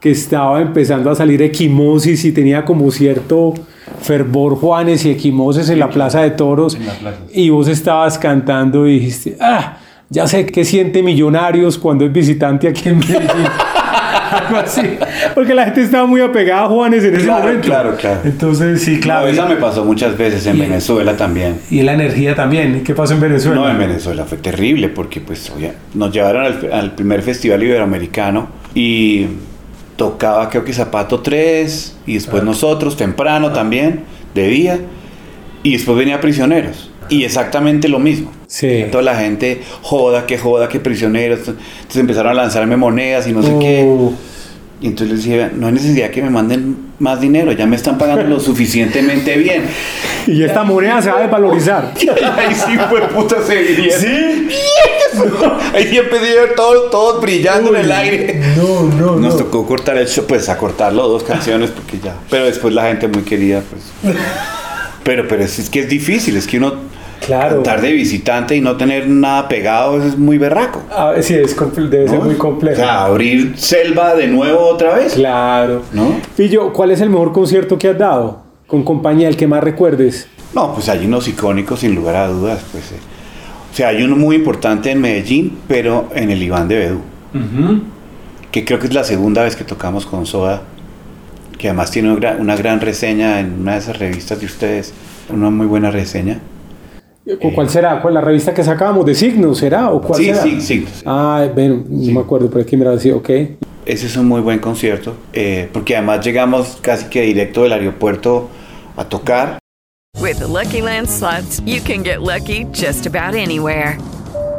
S2: que estaba empezando a salir equimosis y tenía como cierto fervor Juanes y equimosis en la Plaza de Toros y vos estabas cantando y dijiste, ah, ya sé qué siente Millonarios cuando es visitante aquí en Medellín. Algo así. Porque la gente estaba muy apegada a Juanes en ese
S9: Claro,
S2: momento.
S9: claro, claro.
S2: Entonces, sí, claro.
S9: No, esa me pasó muchas veces en
S2: Y-
S9: Venezuela también.
S2: Y la energía también. ¿Qué pasó en Venezuela?
S9: No, en Venezuela fue terrible porque pues oye, nos llevaron al, al primer festival iberoamericano y tocaba creo que Zapato 3 y después nosotros temprano también, de día, y después venía Prisioneros. Y exactamente lo mismo.
S2: Sí.
S9: Toda la gente joda, que joda, que prisioneros. Entonces empezaron a lanzarme monedas y no sé qué. Y entonces les decía, no hay necesidad que me manden más dinero, ya me están pagando lo suficientemente bien.
S2: Y esta moneda se va a desvalorizar.
S9: Ahí sí fue puta se vinieron.
S2: ¿Sí?
S9: Ahí sí empecé todos, todos brillando en el aire.
S2: No, no,
S9: Nos tocó cortar el show, pues a cortarlo dos canciones porque ya. Pero después la gente muy querida, pues. Pero, pero es, es que es difícil, es que uno
S2: Claro.
S9: cantar de visitante y no tener nada pegado es muy berraco.
S2: A ver, sí, es debe ser muy
S9: O
S2: complejo.
S9: sea, abrir selva de nuevo otra vez.
S2: Claro.
S9: ¿No?
S2: Pillo, ¿cuál es el mejor concierto que has dado? Con compañía, el que más recuerdes.
S9: No, pues hay unos icónicos sin lugar a dudas, pues. eh. O sea, hay uno muy importante en Medellín, pero en el Iván de Bedú, que creo que es la segunda vez que tocamos con Soda, que además tiene una gran reseña en una de esas revistas de ustedes, una muy buena reseña.
S2: ¿Cu- ¿Cuál será? ¿Cuál la revista que sacábamos? ¿De Signos será? ¿O cuál
S9: Sí,
S2: será?
S9: sí, sí.
S2: Ah, bueno, no me acuerdo, pero es que me así, ok.
S9: Ese es un muy buen concierto, eh, porque además llegamos casi que directo del aeropuerto a tocar.
S5: With the Lucky Land slots, you can get lucky just about anywhere.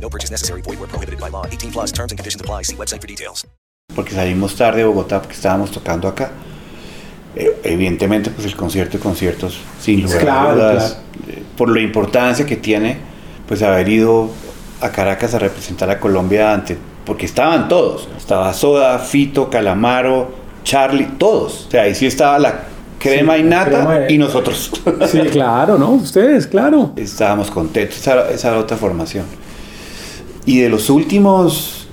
S1: No purchase necessary. Void where prohibited by law. 18 plus terms and conditions apply. See website for details.
S9: porque salimos tarde de Bogotá porque estábamos tocando acá. Eh, evidentemente, pues el concierto de conciertos, sin lugar
S2: Claro,
S9: a dudas, eh, por la importancia que tiene, pues haber ido a Caracas a representar a Colombia ante, porque estaban todos, estaba Soda, Fito, Calamaro, Charlie, todos, o sea, ahí sí estaba la crema
S2: Sí,
S9: y nata
S2: crema de-
S9: y nosotros.
S2: Sí, claro, ¿no? Ustedes, claro.
S9: Estábamos contentos, esa, esa era otra formación. Y de los últimos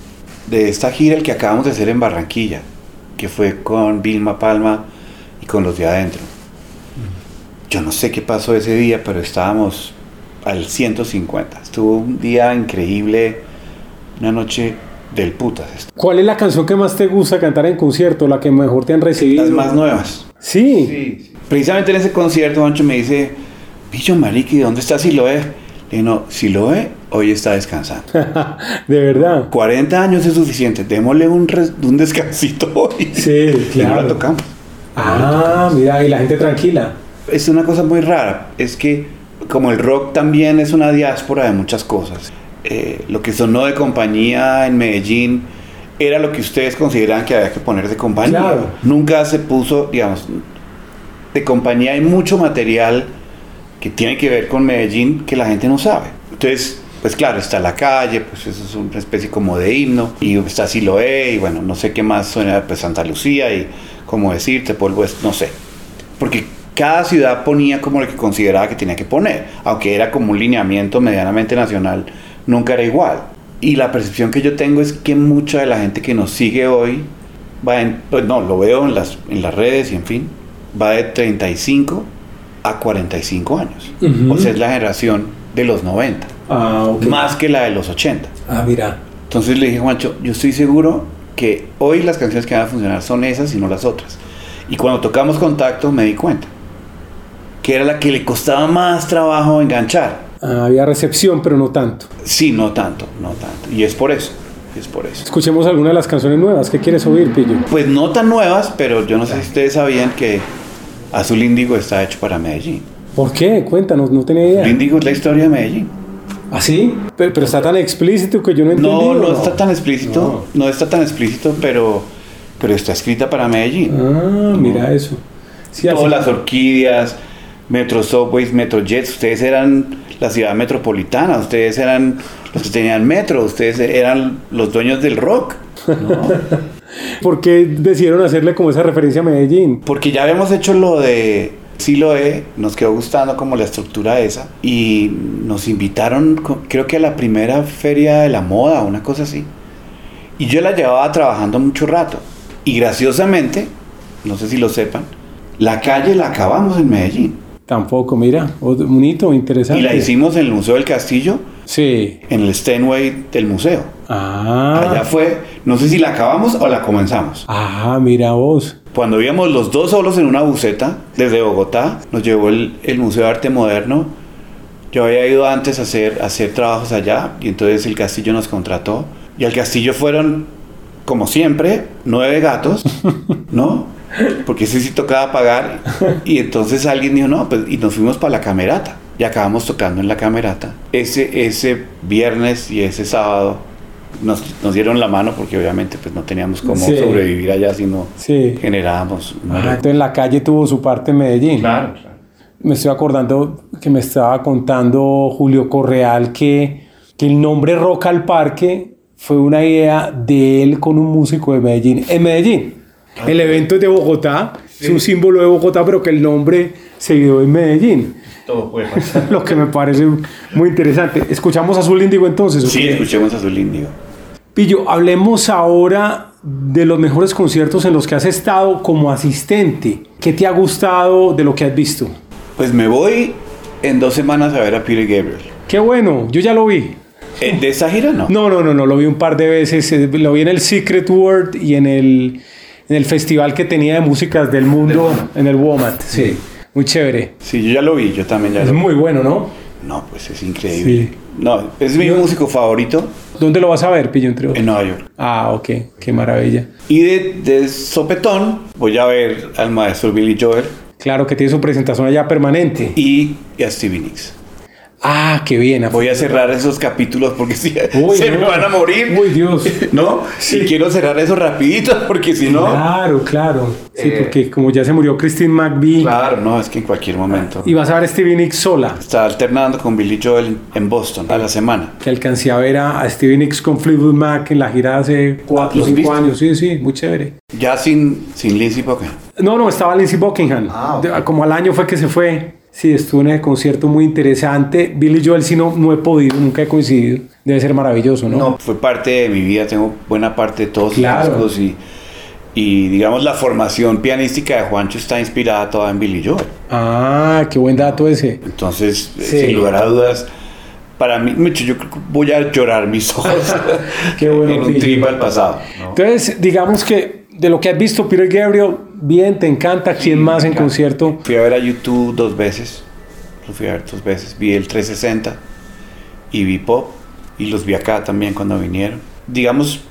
S9: de esta gira, el que acabamos de hacer en Barranquilla, que fue con Vilma Palma y con los de adentro. Yo no sé qué pasó ese día, pero estábamos al 150. Estuvo un día increíble, una noche del putas.
S2: ¿Cuál es la canción que más te gusta cantar en concierto? La que mejor te han recibido.
S9: Las más nuevas.
S2: Sí.
S9: precisamente en ese concierto, Juancho me dice, Pillo Mariqui, ¿dónde está Siloé? Le dije, no, Siloé hoy está descansando.
S2: de verdad.
S9: 40 años es suficiente, démosle un, descansito hoy.
S2: Sí,
S9: Y no
S2: claro.
S9: la tocamos.
S2: Ah, mira, y la gente tranquila.
S9: Es una cosa muy rara, es que como el rock también es una diáspora de muchas cosas. eh, lo que sonó de compañía en Medellín era lo que ustedes consideraban que había que poner de compañía.
S2: Claro.
S9: Nunca se puso, digamos, de compañía hay mucho material que tiene que ver con Medellín que la gente no sabe. Entonces, pues claro, está la calle, pues eso es una especie como de himno, y está Siloé, y bueno, no sé qué más suena, pues Santa Lucía, y como decirte, polvo es, no sé. Porque cada ciudad ponía como lo que consideraba que tenía que poner, aunque era como un lineamiento medianamente nacional, nunca era igual. Y la percepción que yo tengo es que mucha de la gente que nos sigue hoy va en, pues no, lo veo en las, en las redes y en fin, va de 35 a 45 años. O sea, es la generación de los 90,
S2: Ah, ok.
S9: más que la de los 80.
S2: Ah, mira.
S9: Entonces le dije, Juancho, yo estoy seguro que hoy las canciones que van a funcionar son esas y no las otras. Y cuando tocamos contacto me di cuenta que era la que le costaba más trabajo enganchar.
S2: Ah, había recepción, pero no tanto.
S9: Sí, no tanto, no tanto. Y es por eso, es por eso.
S2: Escuchemos alguna de las canciones nuevas. ¿Qué quieres oír, Pillo?
S9: Pues no tan nuevas, pero yo no sé si ustedes sabían que Azul Índigo está hecho para Medellín.
S2: ¿Por qué? Cuéntanos, no tenía idea.
S9: Azul Índigo es la historia de Medellín.
S2: ¿Ah, sí? Pero, pero está tan explícito que yo no entendí.
S9: No,
S2: ¿o
S9: no está tan explícito, no, está tan explícito, pero, pero está escrita para Medellín.
S2: Ah, mira eso. Sí,
S9: Todas las orquídeas, Metro Subways, Metro Jets, ustedes eran la ciudad metropolitana, ustedes eran los que tenían metro, ustedes eran los dueños del rock.
S2: ¿Por qué decidieron hacerle como esa referencia a Medellín?
S9: Porque ya habíamos hecho lo de Siloé, nos quedó gustando como la estructura esa y nos invitaron, creo que a la primera feria de la moda, una cosa así. Y yo la llevaba trabajando mucho rato. Y graciosamente, no sé si lo sepan, la calle la acabamos en Medellín.
S2: Tampoco, mira, otro- bonito, interesante.
S9: Y la hicimos en el Museo del Castillo,
S2: Sí.
S9: en el Steinway del museo.
S2: Ah.
S9: Allá fue, no sé si la acabamos o la comenzamos.
S2: Ah, mira vos.
S9: Cuando íbamos los dos solos en una buseta desde Bogotá, nos llevó el, el Museo de Arte Moderno. Yo había ido antes a hacer, a hacer trabajos allá y entonces el castillo nos contrató. Y al castillo fueron, como siempre, nueve gatos, ¿no? Porque ese sí tocaba pagar. Y entonces alguien dijo, no, pues, y nos fuimos para la camerata. Y acabamos tocando en la camerata. Ese, ese viernes y ese sábado nos, nos dieron la mano porque obviamente pues no teníamos cómo
S2: Sí.
S9: sobrevivir allá si no
S2: Sí.
S9: generábamos.
S2: Ah, entonces la calle tuvo su parte en Medellín.
S9: Claro, claro.
S2: Me estoy acordando que me estaba contando Julio Correal que, que el nombre Rock al Parque fue una idea de él con un músico de Medellín. En Medellín. El evento es de Bogotá, es un símbolo de Bogotá, pero que el nombre se dio en Medellín.
S9: Todo puede pasar.
S2: Lo que me parece muy interesante. ¿Escuchamos Azul Índigo entonces? ¿o
S9: Sí, escuchemos Azul Índigo.
S2: Pillo, hablemos ahora de los mejores conciertos en los que has estado como asistente. ¿Qué te ha gustado de lo que has visto?
S9: Pues me voy en dos semanas a ver a Peter Gabriel.
S2: Qué bueno, yo ya lo vi.
S9: Eh, ¿De esa gira no?
S2: No, no, no, no, lo vi un par de veces. eh, Lo vi en el Secret World y en el, en el festival que tenía de músicas del mundo, en el WOMAT. Sí, muy chévere.
S9: Sí, yo ya lo vi, yo también ya
S2: Es
S9: lo vi.
S2: muy bueno, ¿no?
S9: No, pues es increíble.
S2: Sí.
S9: No, es mi músico favorito
S2: ¿Dónde lo vas a ver, Pillo, entre
S9: en Nueva York.
S2: Ah, ok, qué maravilla.
S9: Y de, de sopetón voy a ver al maestro Billy Joel
S2: Claro que tiene su presentación allá permanente.
S9: y a Stevie Nicks.
S2: Ah, qué bien.
S9: Voy a cerrar esos capítulos porque si
S2: Uy,
S9: se
S2: no.
S9: me van a morir.
S2: Uy, Dios.
S9: ¿No? Y quiero cerrar eso rapidito porque si no...
S2: Claro, claro. Sí,
S9: Eh,
S2: porque como ya se murió Christine McVie
S9: Claro, no, es que en cualquier momento.
S2: y vas a ver a Stevie Nicks sola.
S9: Está alternando con Billy Joel en Boston a la semana.
S2: Que alcancé a ver a, Stevie Nicks con Fleetwood Mac en la gira hace 4 o
S9: ¿Los
S2: 5
S9: viste?
S2: años. Sí, sí, muy chévere.
S9: Ya sin, sin Lindsey Buckingham.
S2: No, no, estaba Lindsey Buckingham.
S9: Ah,
S2: Como al año fue que se fue. Sí, estuvo en el concierto muy interesante. Billy Joel sí no, no he podido, nunca he coincidido. Debe ser maravilloso, ¿no?
S9: No, fue parte de mi vida, tengo buena parte de todos
S2: Claro.
S9: sus discos y, y digamos la formación pianística de Juancho está inspirada toda en Billy Joel.
S2: Ah, qué buen dato ese.
S9: Entonces, eh,
S2: Sí.
S9: sin lugar a dudas, para mí, Micho, yo creo que voy a llorar mis ojos
S2: Qué bueno,
S9: en un trip al pasado. ¿no?
S2: Entonces, digamos que De lo que has visto, Peter Gabriel, bien, te encanta. ¿Quién más en concierto?
S9: Fui a ver a YouTube dos veces. Lo fui a ver dos veces. Vi el 360 y vi Pop. Y los vi acá también cuando vinieron. Digamos,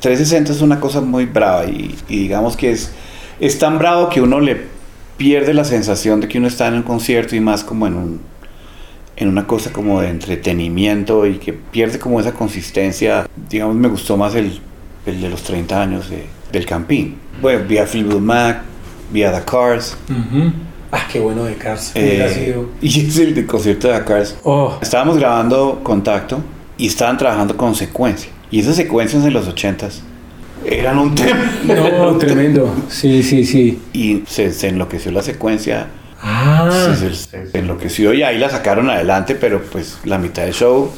S9: 360 es una cosa muy brava y, y digamos que es, es tan bravo que uno le pierde la sensación de que uno está en un concierto y más como en un en una cosa como de entretenimiento y que pierde como esa consistencia. Digamos, me gustó más el, el de los 30 años de- del Campín. Bueno, vi a Fleetwood Mac, vi a The Cars.
S2: Ah, qué bueno de Cars.
S9: eh, y es el de concierto de The Cars.
S2: Oh.
S9: Estábamos grabando Contacto y estaban trabajando con secuencia. Y esas secuencias en los 80s eran un tema.
S2: No, tremendo. Sí, sí, sí.
S9: Y se, se enloqueció la secuencia.
S2: Ah.
S9: Se, se- se enloqueció y ahí la sacaron adelante, pero pues la mitad del show,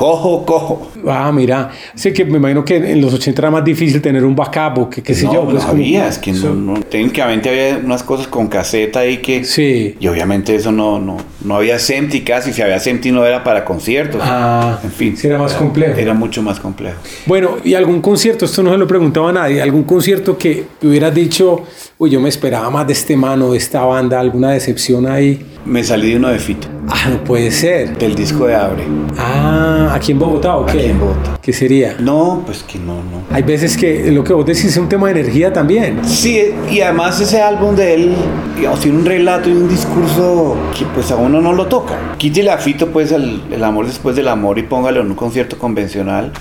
S9: cojo, cojo.
S2: Ah, mira. Sé que me imagino que en los 80 era más difícil tener un backup o que qué sé
S9: no,
S2: yo.
S9: no
S2: pues,
S9: había, es que no, no- técnicamente había unas cosas con caseta ahí que...
S2: Sí.
S9: Y obviamente eso no, no, no había SEMTI casi, si había SEMTI no era para conciertos.
S2: Ah,
S9: en fin.
S2: sí era más complejo.
S9: Era mucho más complejo.
S2: Bueno, ¿y algún concierto? Esto no se lo preguntaba a nadie. ¿Algún concierto que hubieras dicho, uy, yo me esperaba más de este mano, de esta banda, alguna decepción ahí?
S9: Me salí de uno de Fito.
S2: Ah, no puede ser.
S9: Del disco de Abre.
S2: Ah, ¿aquí en Bogotá o qué?
S9: Aquí en Bogotá.
S2: ¿Qué sería?
S9: No, pues que no, no.
S2: Hay veces que lo que vos decís es un tema de energía también.
S9: Sí, y además ese álbum de él, digamos, tiene un relato y un discurso que pues a uno no lo toca. Quítele a Fito pues el, el amor después del amor y póngalo en un concierto convencional.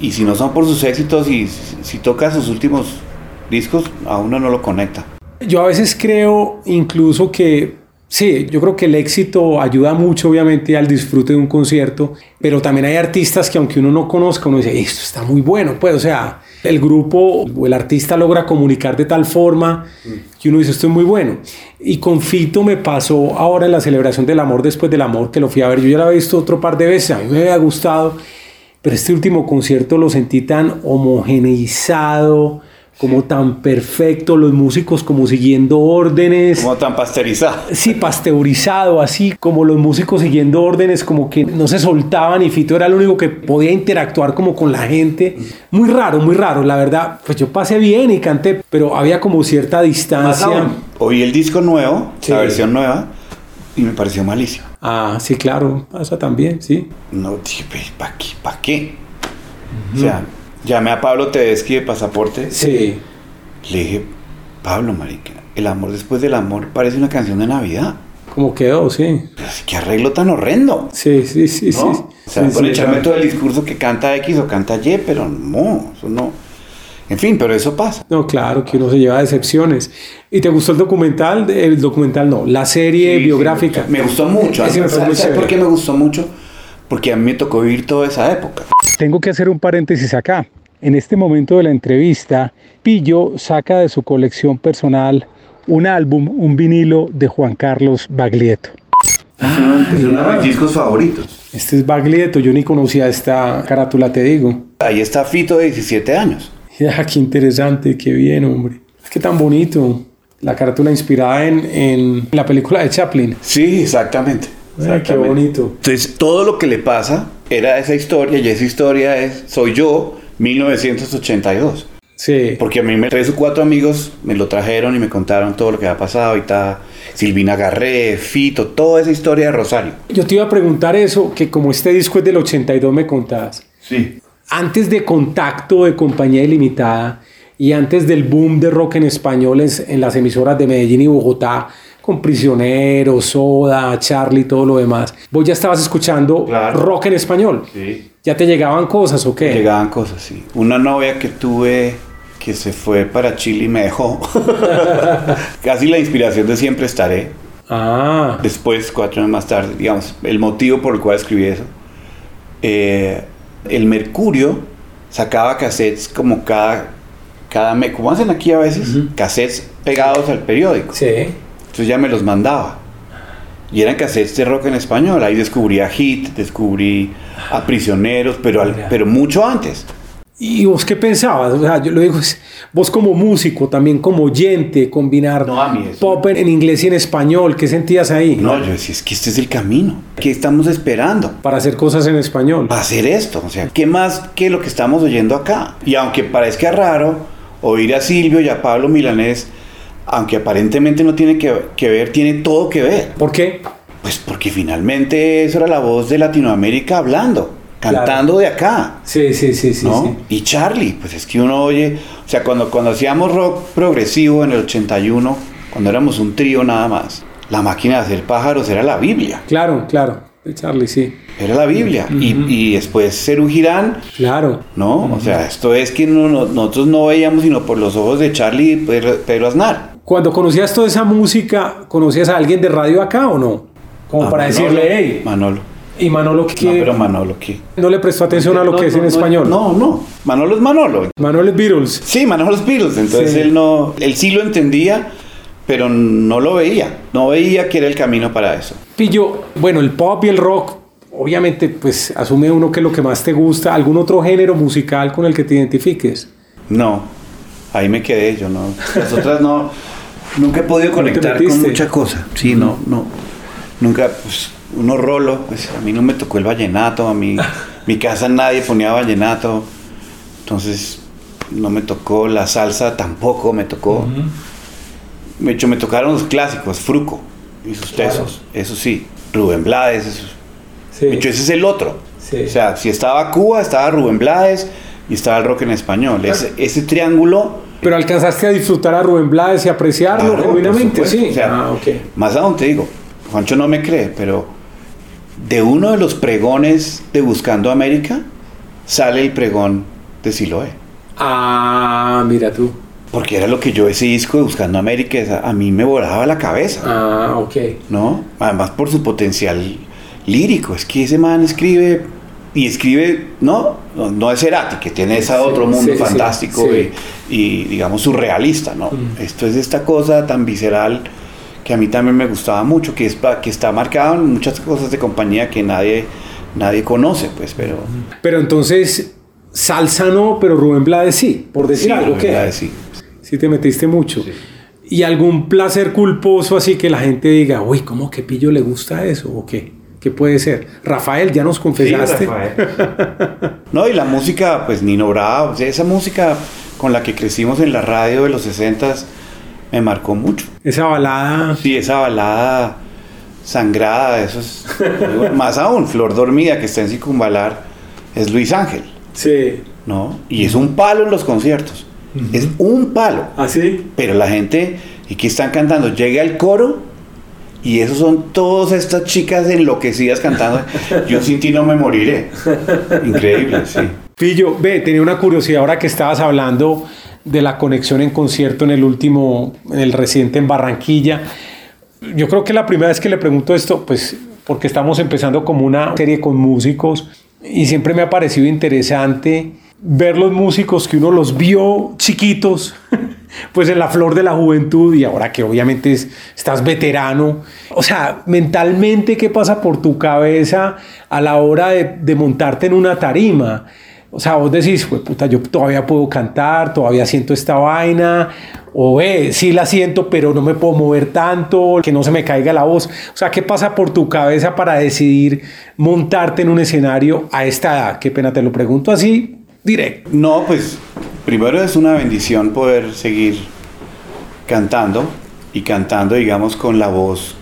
S9: Y si no son por sus éxitos y si, si toca sus últimos discos, a uno no lo conecta.
S2: Yo a veces creo incluso que, sí, yo creo que el éxito ayuda mucho obviamente al disfrute de un concierto, pero también hay artistas que aunque uno no conozca, uno dice, esto está muy bueno, pues, o sea, el grupo o el artista logra comunicar de tal forma que uno dice, esto es muy bueno. Y con Fito me pasó ahora en la celebración del amor después del amor, que lo fui a ver, yo ya lo había visto otro par de veces, a mí me había gustado, pero este último concierto lo sentí tan homogeneizado, como tan perfecto, los músicos como siguiendo órdenes.
S9: Como tan pasteurizado.
S2: Sí, pasteurizado, así como los músicos siguiendo órdenes, como que no se soltaban y Fito era el único que podía interactuar como con la gente. Muy raro, muy raro, la verdad. Pues yo pasé bien y canté, pero había como cierta
S9: Más
S2: distancia.
S9: aún, oí el disco nuevo,
S2: Sí.
S9: la versión nueva, y me pareció malísimo.
S2: Ah, sí, claro, pasa también, sí.
S9: No, dije, ¿para qué? ¿Para qué? O sea, llamé a Pablo Tedeschi de Pasaporte.
S2: Sí.
S9: Le dije, Pablo, marica, el amor después del amor parece una canción de Navidad.
S2: Como quedó, sí.
S9: ¿Qué arreglo tan horrendo?
S2: Sí, sí, sí,
S9: ¿no?
S2: sí.
S9: O sea,
S2: Sí,
S9: por
S2: sí,
S9: echarme todo el discurso que canta X o canta Y, pero no, eso no. En fin, pero eso pasa.
S2: No, claro, que uno se lleva decepciones. ¿Y te gustó el documental? El documental no, la serie biográfica.
S9: me gustó mucho.
S2: Ese me fue muy
S9: ¿Sabes por qué me gustó mucho? Porque a mí me tocó vivir toda esa época.
S2: Tengo que hacer un paréntesis acá. En este momento de la entrevista, Pillo saca de su colección personal un álbum, un vinilo de Juan Carlos Baglietto.
S9: es uno de mis discos favoritos.
S2: Este es Baglietto, yo ni conocía esta carátula, te digo.
S9: Ahí está Fito de 17 años.
S2: Ya, qué interesante, qué bien, hombre. Qué tan bonito. La carátula inspirada en, en la película de Chaplin.
S9: Sí, exactamente.
S2: Ay, qué
S9: Exactamente.
S2: bonito.
S9: Entonces, todo lo que le pasa era esa historia y esa historia es Soy yo, 1982.
S2: Sí.
S9: Porque a mí me, tres o cuatro amigos me lo trajeron y me contaron todo lo que había pasado y está Silvina Garré, Fito, toda esa historia de Rosario.
S2: Yo te iba a preguntar eso, que como este disco es del 82 me contabas.
S9: Sí.
S2: Antes de Contacto de Compañía Ilimitada y antes del boom de rock en español en, en las emisoras de Medellín y Bogotá, con Prisioneros, Soda, Charlie todo lo demás, vos ya estabas escuchando rock en español.
S9: Sí.
S2: ¿Ya te llegaban cosas o qué?
S9: Llegaban cosas, sí. Una novia que tuve que se fue para Chile y me dejó. Casi la inspiración de siempre estaré.
S2: Ah.
S9: Después, cuatro años más tarde, digamos, el motivo por el cual escribí eso. Eh, el Mercurio sacaba cassettes como cada, cada mes, como hacen aquí a veces, cassettes pegados al periódico.
S2: Sí.
S9: Entonces ya me los mandaba. Y eran cassettes de rock en español. Ahí descubrí a Hit, descubrí a Prisioneros, pero, al- pero mucho antes.
S2: ¿Y vos qué pensabas? O sea, yo lo digo, vos como músico, también como oyente, combinar pop en, en inglés y en español, ¿qué sentías ahí?
S9: No, yo decía, es que este es el camino. ¿Qué estamos esperando?
S2: Para hacer cosas en español.
S9: Para hacer esto. O sea, ¿qué más que lo que estamos oyendo acá? Y aunque parezca raro oír a Silvio y a Pablo Milanés, aunque aparentemente no tiene que, que ver, tiene todo que ver.
S2: ¿Por qué?
S9: Pues porque finalmente eso era la voz de Latinoamérica hablando, cantando de acá.
S2: Sí, sí, sí, sí,
S9: ¿no?
S2: sí.
S9: Y Charlie, pues es que uno oye, o sea, cuando, cuando hacíamos rock progresivo en el 81, cuando éramos un trío nada más, la máquina de hacer pájaros era la Biblia.
S2: Claro, claro. De Charlie, sí.
S9: Era la Biblia. y, y después Cerú Girán.
S2: Claro.
S9: ¿No? O sea, esto es que no- no- nosotros no veíamos sino por los ojos de Charlie y Pedro, Pedro Aznar.
S2: Cuando conocías toda esa música, ¿conocías a alguien de radio acá o no? Como
S9: A
S2: para
S9: Manolo.
S2: decirle, hey.
S9: Manolo.
S2: ¿Y Manolo qué?
S9: No, pero Manolo, ¿qué?
S2: ¿No le prestó atención a lo
S9: No,
S2: que es
S9: no,
S2: en español?
S9: No, no. Manolo es Manolo.
S2: Manolo es Beatles.
S9: Sí, Manolo es Beatles. Entonces
S2: Sí.
S9: él no. Él sí lo entendía, pero no lo veía. No veía que era el camino para eso.
S2: Pillo, bueno, el pop y el rock, obviamente, pues asume uno que es lo que más te gusta. ¿Algún otro género musical con el que te identifiques?
S9: No. Ahí me quedé yo, no. Las otras no. Nunca he podido
S2: ¿No te
S9: conectar con
S2: metiste?
S9: mucha cosa. Sí, no, no. Nunca, pues, uno rolo, pues a mí no me tocó el vallenato, a mí, mi casa nadie ponía vallenato, entonces no me tocó la salsa tampoco me tocó. De hecho, me tocaron los clásicos, Fruco y sus tesos, eso sí, Rubén Blades, eso. De hecho, ese es el otro. O sea, si estaba Cuba, estaba Rubén Blades y estaba el rock en español. Ese, ese triángulo
S2: Pero alcanzaste a disfrutar a Rubén Blades y apreciarlo
S9: Claro,
S2: genuinamente, sí.
S9: O sea,
S2: ah.
S9: Más aún te digo, Juancho no me cree, pero de uno de los pregones de Buscando América sale el pregón de Siloé.
S2: Ah, mira tú.
S9: Porque era lo que yo, ese disco de Buscando América, a mí me volaba la cabeza.
S2: Ah, ok.
S9: ¿No? Además por su potencial lírico. Es que ese man escribe y escribe, ¿no? No, no es Cerati, que tiene ese
S2: Sí,
S9: otro mundo
S2: sí,
S9: fantástico
S2: sí.
S9: Y, y, digamos surrealista, ¿no?
S2: Mm.
S9: Esto es esta cosa tan visceral que a mí también me gustaba mucho, que, es, pa- que está marcado en muchas cosas de compañía que nadie, nadie conoce, pues, pero...
S2: Pero entonces, salsa no, pero Rubén Blades sí, por decir algo
S9: Rubén
S2: que
S9: Blades sí.
S2: sí te metiste mucho. ¿Y algún placer culposo así que la gente diga, uy, ¿cómo que pillo le gusta eso? ¿O qué? ¿Qué puede ser? Rafael, ya nos confesaste.
S9: No, y la música, pues Nino Bravo, o sea, esa música con la que crecimos en la radio de los 60 me marcó mucho.
S2: Esa balada.
S9: Sí, esa balada sangrada, eso es. más aún, Flor Dormida, que está en Circunvalar, es Luis Ángel.
S2: Sí.
S9: ¿No? Y es un palo en los conciertos. Es un palo.
S2: ¿Así?
S9: Pero la gente, y que están cantando, llega al coro y esos son todas estas chicas enloquecidas cantando. Yo sin ti no me moriré. Increíble, sí.
S2: Pillo, ve, tenía una curiosidad ahora que estabas hablando de la conexión en concierto en el último, en el reciente en Barranquilla. Yo creo que la primera vez que le pregunto esto, pues porque estamos empezando como una serie con músicos y siempre me ha parecido interesante ver los músicos que uno los vio chiquitos, pues en la flor de la juventud y ahora que obviamente es- estás veterano. O sea, mentalmente, ¿qué pasa por tu cabeza a la hora de, montarte en una tarima? O sea, vos decís, "Jue puta, yo todavía puedo cantar, todavía siento esta vaina, o eh, sí la siento, pero no me puedo mover tanto, que no se me caiga la voz. O sea, ¿qué pasa por tu cabeza para decidir montarte en un escenario a esta edad? Qué pena te lo pregunto así, directo.
S9: No, pues primero es una bendición poder seguir cantando y cantando, digamos, con la voz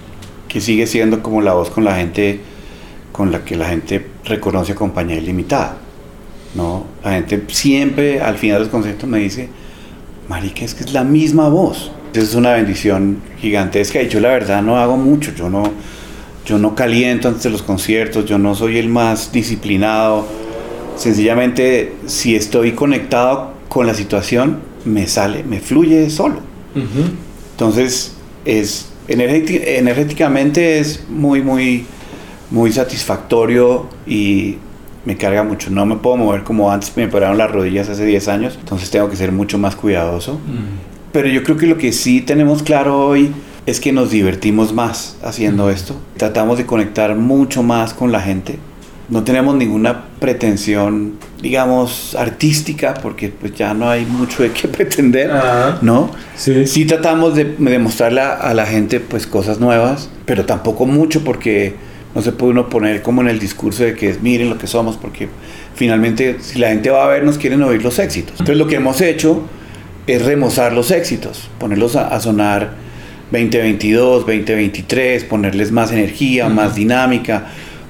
S9: que sigue siendo como la voz con la gente con la que la gente reconoce compañía ilimitada. ¿no? La gente siempre al final de los conciertos me dice, marica, es que es la misma voz. Eso es una bendición gigantesca y yo la verdad no hago mucho, yo no, yo no caliento antes de los conciertos, yo no soy el más disciplinado. Sencillamente, si estoy conectado con la situación, me sale, me fluye solo. Entonces, es energéti- energéticamente es muy, muy, muy satisfactorio y me carga mucho. No me puedo mover como antes me operaron las rodillas hace 10 años, entonces tengo que ser mucho más cuidadoso. Pero yo creo que lo que sí tenemos claro hoy es que nos divertimos más haciendo esto. Tratamos de conectar mucho más con la gente. No tenemos ninguna pretensión, digamos, artística, porque pues ya no hay mucho de qué pretender, ¿no? Sí. tratamos de, de mostrarle a, la gente pues cosas nuevas, pero tampoco mucho porque no se puede uno poner como en el discurso de que miren lo que somos, porque finalmente si la gente va a vernos quieren oír los éxitos. Entonces lo que hemos hecho es remozar los éxitos, ponerlos a, a sonar 2022, 2023, ponerles más energía, más dinámica,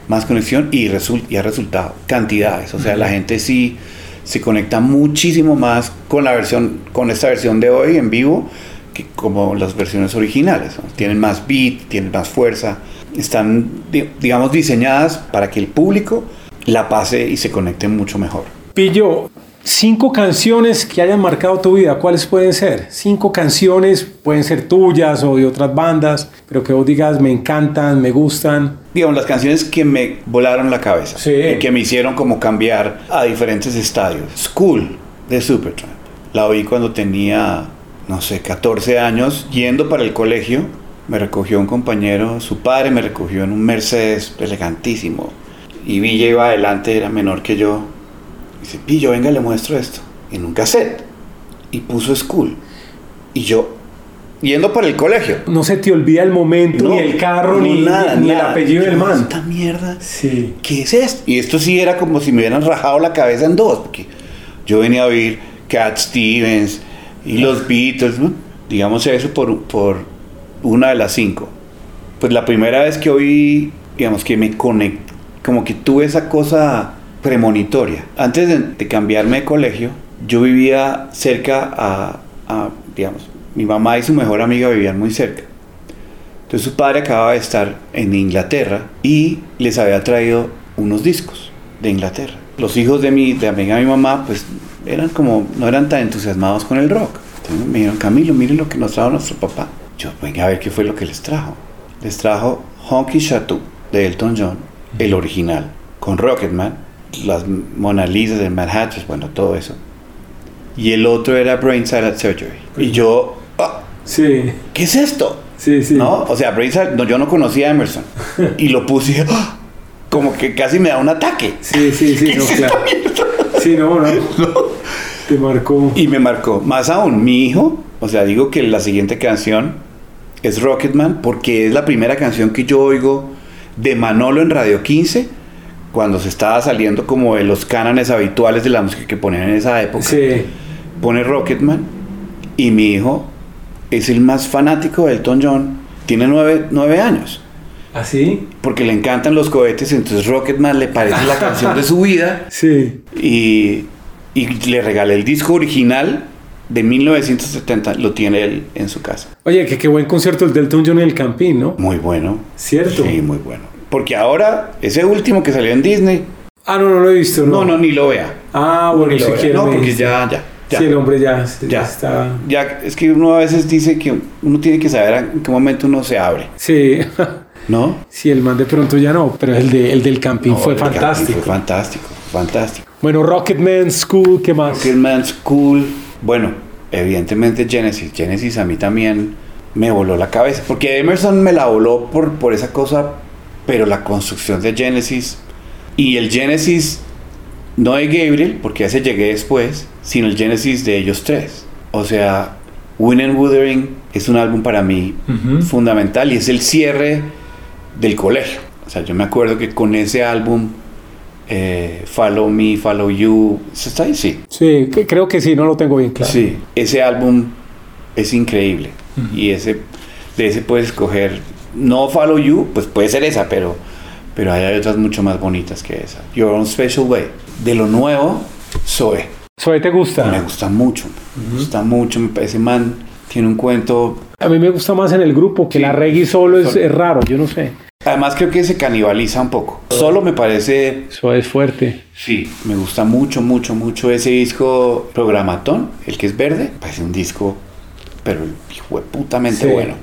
S9: más conexión y, result y ha resultado cantidades. O sea, la gente sí se conecta muchísimo más con la versión, con esta versión de hoy en vivo que como las versiones originales. ¿no? Tienen más beat, tienen más fuerza, están, di- digamos, diseñadas para que el público la pase y se conecte mucho mejor.
S2: Pillo, cinco canciones que hayan marcado tu vida, ¿cuáles pueden ser? Cinco canciones, pueden ser tuyas o de otras bandas, pero que vos digas me encantan, me gustan.
S9: Digamos, las canciones que me volaron la cabeza y que me hicieron como cambiar a diferentes estadios. School de Supertramp. La oí cuando tenía, no sé, 14 años, yendo para el colegio. Me recogió un compañero, su padre me recogió en un Mercedes elegantísimo. Y Villa iba adelante, era menor que yo. Dice, Pillo, venga, le muestro esto. En un cassette. Y puso School. Y yo, yendo para el colegio.
S2: No se te olvida el momento,
S9: No,
S2: ni el carro,
S9: no,
S2: ni,
S9: nada,
S2: ni el
S9: nada.
S2: apellido del
S9: Yo,
S2: man.
S9: Esta mierda.
S2: Sí.
S9: ¿Qué es esto? Y esto sí era como si me hubieran rajado la cabeza en dos. Porque yo venía a oír Cat Stevens y los Beatles, ¿no? digamos eso por, por una de las cinco. Pues la primera vez que oí, digamos que me conecté, como que tuve esa cosa premonitoria. Antes de, de cambiarme de colegio, yo vivía cerca a, digamos, mi mamá y su mejor amiga vivían muy cerca. Entonces su padre acababa de estar en Inglaterra y les había traído unos discos de Inglaterra. Los hijos de mi, de amiga de mi mamá, pues eran como, no eran tan entusiasmados con el rock. Entonces me dijeron, Camilo, miren lo que nos trajo nuestro papá. Yo, venga a ver qué fue lo que les trajo. Les trajo Honky Chateau de Elton John, el original, con Rocketman, las Mona Lisa de Manhattan, bueno, todo eso. Y el otro era Brain Salad Surgery. Y yo, ah,
S2: Sí.
S9: ¿qué es esto?
S2: Sí, sí.
S9: ¿No? O sea, Brain Salad- no, yo no conocía a Emerson. Y lo puse ¡ah! como que casi me da un ataque.
S2: Sí, sí, sí, no, claro. Sí, no, no. Te marcó.
S9: Y me marcó. Más aún, mi hijo, o sea, digo que la siguiente canción es Rocketman porque es la primera canción que yo oigo de Manolo en Radio 15 cuando se estaba saliendo como de los cánones habituales de la música que ponían en esa época.
S2: Sí.
S9: Pone Rocketman y mi hijo es el más fanático de Elton John. Tiene nueve, nueve años.
S2: ¿Así?
S9: Porque le encantan los cohetes, entonces Rocketman le parece la canción de su vida.
S2: Sí.
S9: Y, y le regalé el disco original de 1970, lo tiene él en su casa.
S2: Oye, que qué buen concierto el del Elton John en el Campín, ¿no?
S9: Muy bueno.
S2: ¿Cierto?
S9: Sí, muy bueno. Porque ahora, ese último que salió en Disney,
S2: Ah, no, no lo he visto,
S9: no,
S2: ¿no?
S9: no, ni lo vea.
S2: Ah, bueno, si
S9: vea.
S2: quiero.
S9: No, porque ya, ya. ya.
S2: Sí, el hombre ya,
S9: Ya.
S2: está.
S9: Ya, es que uno a veces dice que uno tiene que saber en qué momento uno se abre,
S2: Sí.
S9: ¿no?
S2: Sí, el man de pronto ya no, pero el, de, el del Campín
S9: No,
S2: fue
S9: el
S2: fantástico.
S9: Fue fantástico, fantástico.
S2: Bueno, Rocketman, School, ¿qué más?
S9: Rocketman School. Bueno, evidentemente Genesis. Genesis a mí también me voló la cabeza. Porque Emerson me la voló por, por esa cosa, pero la construcción de Genesis y el Genesis, no de Gabriel, porque ese llegué después, sino el Genesis de ellos tres. O sea, Win and Wuthering es un álbum para mí
S2: Ujú.
S9: fundamental y es el cierre del colegio. O sea, yo me acuerdo que con ese álbum, eh, Follow Me, Follow You, ¿eso está ahí? Sí.
S2: Sí, que- creo que sí, no lo tengo bien claro.
S9: Sí, ese álbum es increíble. Y ese, de ese puedes escoger, no Follow You, pues puede ser esa, pero, pero hay otras mucho más bonitas que esa. Your Own Special Way. De lo nuevo, Zoe.
S2: ¿Soy te gusta?
S9: Me gusta mucho, me gusta mucho. Me parece man, tiene un cuento.
S2: A mí me gusta más en el grupo, que la reggae solo es, es raro, yo no sé.
S9: Además, creo que se canibaliza un poco. Solo me parece
S2: Eso es fuerte.
S9: Sí, me gusta mucho, mucho, mucho ese disco Programatón, el que es verde. Parece un disco, pero hijo de putamente
S2: Sí.
S9: bueno.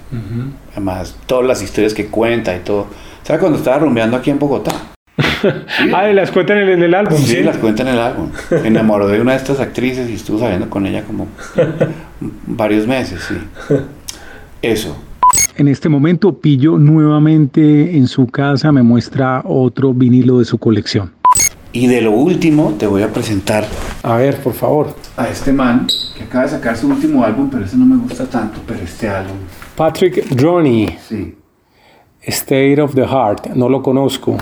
S9: Además, todas las historias que cuenta y todo. ¿Sabes cuando estaba rumbeando aquí en Bogotá?
S2: Ah, y las cuentan en, en el álbum,
S9: Sí,
S2: ¿sí?
S9: las cuenta en el álbum. Me enamoró de una de estas actrices y estuvo saliendo con ella como varios meses, sí. Eso.
S2: En este momento, Pillo nuevamente en su casa me muestra otro vinilo de su colección.
S9: Y de lo último, te voy a presentar
S2: A ver, por favor.
S9: A este man que acaba de sacar su último álbum, pero ese no me gusta tanto, pero este álbum,
S2: Patrick Droney,
S9: sí.
S2: State of the Heart. No lo conozco.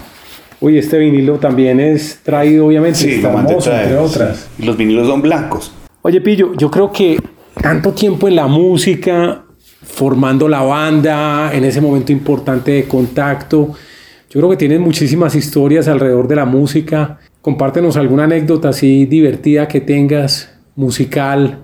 S2: Uy, este vinilo también es traído, obviamente,
S9: Sí,
S2: está hermoso,
S9: traer,
S2: entre
S9: sí.
S2: otras.
S9: Y los vinilos son blancos.
S2: Oye, Pillo, yo creo que tanto tiempo en la música, formando la banda, en ese momento importante de contacto. Yo creo que tienes muchísimas historias alrededor de la música. Compártenos alguna anécdota así divertida que tengas, musical,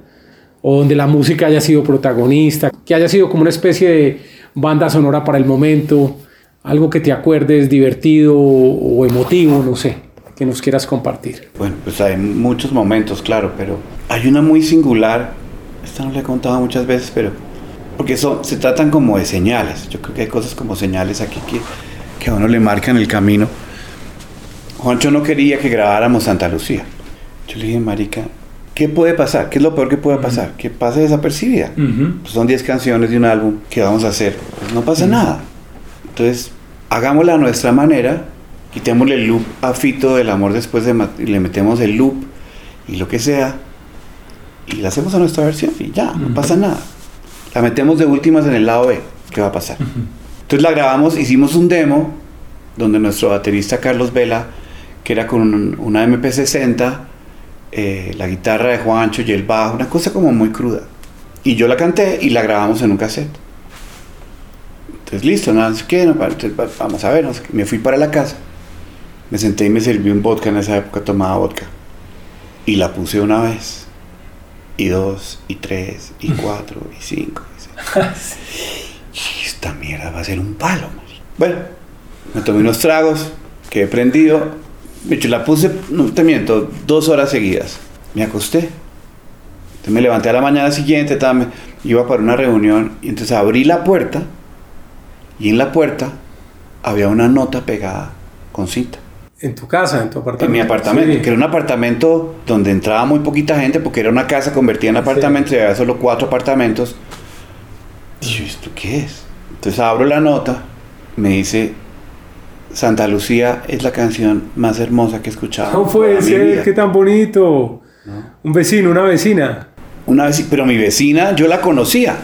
S2: o donde la música haya sido protagonista, que haya sido como una especie de banda sonora para el momento, algo que te acuerdes divertido o emotivo, no sé, que nos quieras compartir.
S9: Bueno, pues hay muchos momentos, claro, pero hay una muy singular, esta no la he contado muchas veces, pero porque son, se tratan como de señales, yo creo que hay cosas como señales aquí que, que a uno le marcan el camino. Juancho no quería que grabáramos Santa Lucía. Yo le dije, Marica, ¿qué puede pasar? ¿Qué es lo peor que puede pasar? Que pase desapercibida. Pues son 10 canciones de un álbum que vamos a hacer. Pues no pasa nada. Entonces, hagámosla a nuestra manera, quitémosle el loop a Fito del amor después de y le metemos el loop y lo que sea, y la hacemos a nuestra versión y ya, no pasa nada. La metemos de últimas en el lado B, ¿qué va a pasar? Entonces la grabamos, hicimos un demo donde nuestro baterista Carlos Vela, que era con un- una MP60, eh, la guitarra de Juancho y el bajo, una cosa como muy cruda. Y yo la canté y la grabamos en un cassette. Entonces, listo, nada, no sé qué, no, vamos a ver, no sé me fui para la casa, me senté y me serví un vodka, en esa época tomaba vodka, y la puse una vez, y dos, y tres, y cuatro, y cinco, y seis. Y esta mierda va a ser un palo. man. Bueno, me tomé unos tragos, quedé prendido, de hecho la puse, no te miento, dos horas seguidas, me acosté. Entonces me levanté a la mañana siguiente, me- iba para una reunión, y entonces abrí la puerta, y en la puerta había una nota pegada con cinta.
S2: En tu casa, en tu apartamento.
S9: En mi apartamento,
S2: Sí.
S9: que era un apartamento donde entraba muy poquita gente porque era una casa convertida en apartamento y había solo cuatro apartamentos. Y yo, ¿esto qué es? Entonces abro la nota, me dice, Santa Lucía es la canción más hermosa que he escuchado.
S2: No puede ser,
S9: vida".
S2: qué tan bonito. Un vecino, una vecina.
S9: Una vez, pero mi vecina yo la conocía.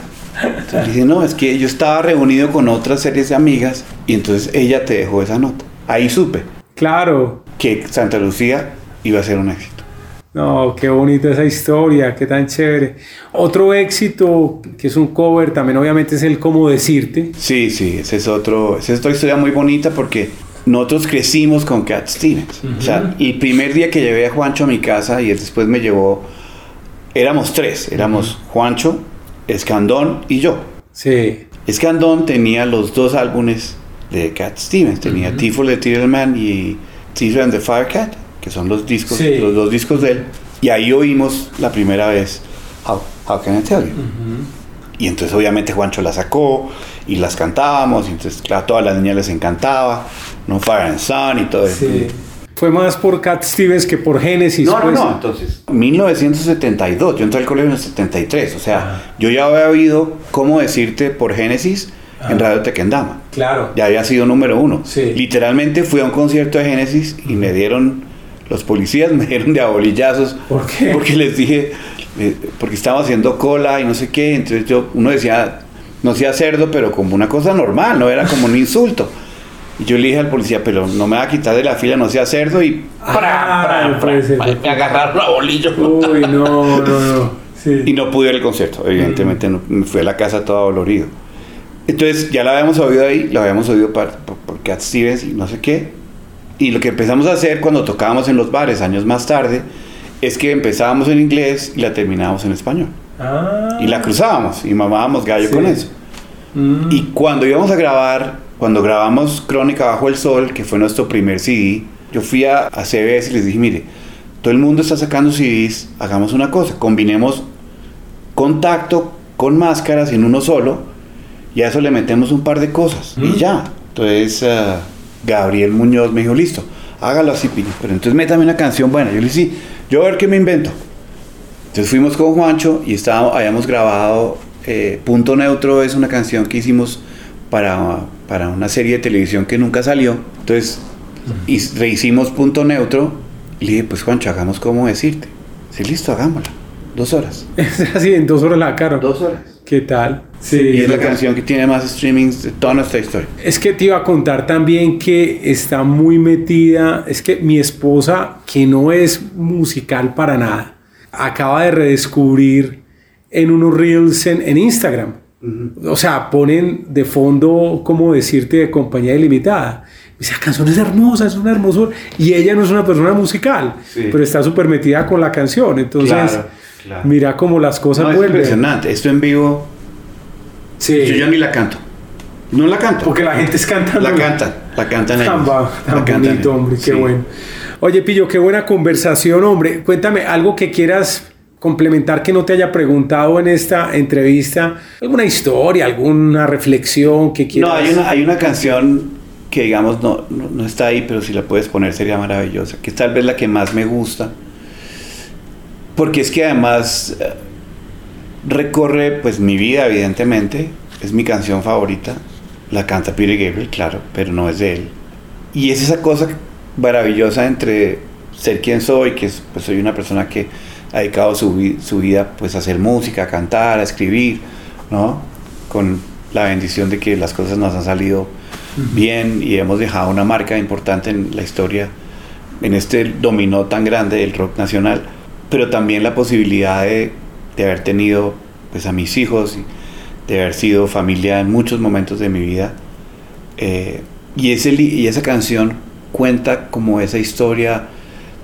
S9: Entonces dice, no, es que yo estaba reunido con otras series de amigas y entonces ella te dejó esa nota. Ahí supe
S2: Claro.
S9: que Santa Lucía iba a ser un éxito.
S2: No, qué bonita esa historia, qué tan chévere. Otro éxito que es un cover también obviamente es el cómo decirte.
S9: Sí, sí, ese es otro, esa es otra historia muy bonita porque nosotros crecimos con Cat Stevens. O sea, el primer día que llevé a Juancho a mi casa y él después me llevó, éramos tres, éramos Juancho, Escandón y yo.
S2: Sí.
S9: Escandón tenía los dos álbumes de Cat Stevens, tenía Tifo the Titelman y Tifo and the Firecat, que son los discos,
S2: Sí.
S9: los dos discos de él. Y ahí oímos la primera vez How, How Can I Tell You. Y entonces obviamente Juancho la sacó y las cantábamos, y entonces claro, a todas las niñas les encantaba, No Fire and Sun y todo eso.
S2: Sí. Fue más por Cat Stevens que por Genesis.
S9: No, no,
S2: pues.
S9: no, entonces, 1972, yo entré al colegio en el 73, o sea, yo ya había oído cómo decirte por Génesis en Radio Tequendama.
S2: Claro.
S9: Ya había sido número uno. Literalmente fui a un concierto de Génesis y me dieron, los policías me dieron de abolillazos.
S2: ¿Por qué?
S9: Porque les dije, eh, porque estaba haciendo cola y no sé qué, entonces yo, uno decía, no sea cerdo, pero como una cosa normal, no era como un insulto. Y yo le dije al policía, pero no me va a quitar de la fila, no sea cerdo y
S2: Ah, no
S9: me agarraron a bolillo.
S2: Uy, no, no, no. Sí.
S9: Y no pude ir al concierto, evidentemente no, me fui a la casa todo dolorido. Entonces ya la habíamos oído ahí, la habíamos oído por, por, por Cat Stevens y no sé qué. Y lo que empezamos a hacer cuando tocábamos en los bares años más tarde es que empezábamos en inglés y la terminábamos en español.
S2: Ah.
S9: Y la cruzábamos y mamábamos gallo
S2: Sí.
S9: con eso.
S2: Mm.
S9: Y cuando íbamos a grabar, cuando grabamos Crónica Bajo el Sol, que fue nuestro primer CD, yo fui a, a CBS y les dije, mire, todo el mundo está sacando CDs, hagamos una cosa, combinemos contacto con máscaras en uno solo y a eso le metemos un par de cosas y ya. Entonces eh, Gabriel Muñoz me dijo, listo, hágalo así, Pino, pero entonces métame una canción buena. Yo le dije, sí, yo a ver qué me invento. Entonces fuimos con Juancho y estábamos, habíamos grabado eh, Punto Neutro, es una canción que hicimos para, para una serie de televisión que nunca salió. Entonces y rehicimos Punto Neutro y le dije, pues Juancho, hagamos como decirte. Sí, listo, hagámosla. Dos horas.
S2: Así, en dos horas la cara.
S9: Dos horas.
S2: ¿Qué tal? Sí.
S9: y es la canción que tiene más streamings de toda nuestra historia.
S2: Es que te iba a contar también que está muy metida. Es que mi esposa, que no es musical para nada, acaba de redescubrir en unos reels en, en Instagram. O sea, ponen de fondo, como decirte, de compañía ilimitada. Esa canción es hermosa, es una hermosura. Y ella no es una persona musical, pero está súper metida con la canción. Entonces,
S9: Claro, claro.
S2: mira cómo las cosas
S9: No, es
S2: vuelven.
S9: impresionante. Esto en vivo,
S2: Sí.
S9: yo ya ni la canto. No la canto.
S2: Porque la gente es cantando.
S9: La cantan, la cantan ellos.
S2: Tan, ba- tan
S9: La cantan
S2: bonito, hombre, qué
S9: Sí.
S2: bueno. Oye, Pillo, qué buena conversación, hombre. Cuéntame algo que quieras complementar que no te haya preguntado en esta entrevista. ¿Alguna historia, alguna reflexión que quieras?
S9: No, hay una, hay una canción que digamos no, no, no está ahí, pero si la puedes poner sería maravillosa, que es tal vez la que más me gusta, porque es que además eh, recorre pues mi vida evidentemente, es mi canción favorita, la canta Peter Gabriel, claro, pero no es de él. Y es esa cosa maravillosa entre ser quien soy, que es, pues soy una persona que ha dedicado su, su vida pues a hacer música, a cantar, a escribir, ¿no? Con la bendición de que las cosas nos han salido bien y hemos dejado una marca importante en la historia, en este dominó tan grande del rock nacional, pero también la posibilidad de, de haber tenido pues a mis hijos y de haber sido familia en muchos momentos de mi vida. Eh, y, ese, y esa canción cuenta como esa historia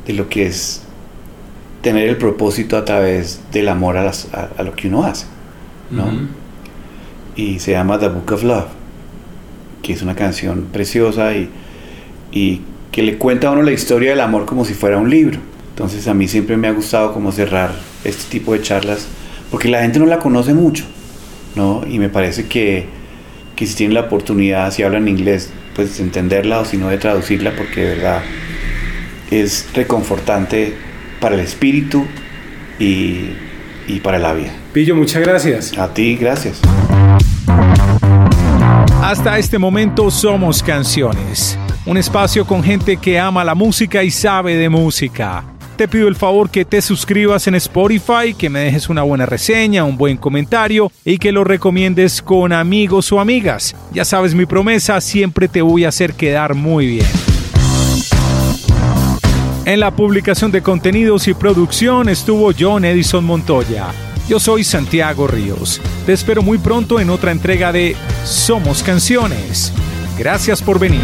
S9: de lo que es tener el propósito a través del amor a, las- a- a lo que uno hace. ¿no? Y se llama The Book of Love, que es una canción preciosa y, y que le cuenta a uno la historia del amor como si fuera un libro. Entonces a mí siempre me ha gustado como cerrar este tipo de charlas, porque la gente no la conoce mucho, ¿no? Y me parece que, que si tienen la oportunidad, si hablan inglés, pues de entenderla o si no de traducirla, porque de verdad es reconfortante para el espíritu y, y para la vida.
S2: Pillo, muchas gracias.
S9: A ti, gracias.
S3: Hasta este momento somos canciones, un espacio con gente que ama la música y sabe de música. Te pido el favor que te suscribas en Spotify, que me dejes una buena reseña, un buen comentario y que lo recomiendes con amigos o amigas. Ya sabes mi promesa, siempre te voy a hacer quedar muy bien. En la publicación de contenidos y producción estuvo John Edison Montoya. Yo soy Santiago Ríos. Te espero muy pronto en otra entrega de Somos Canciones. Gracias por venir.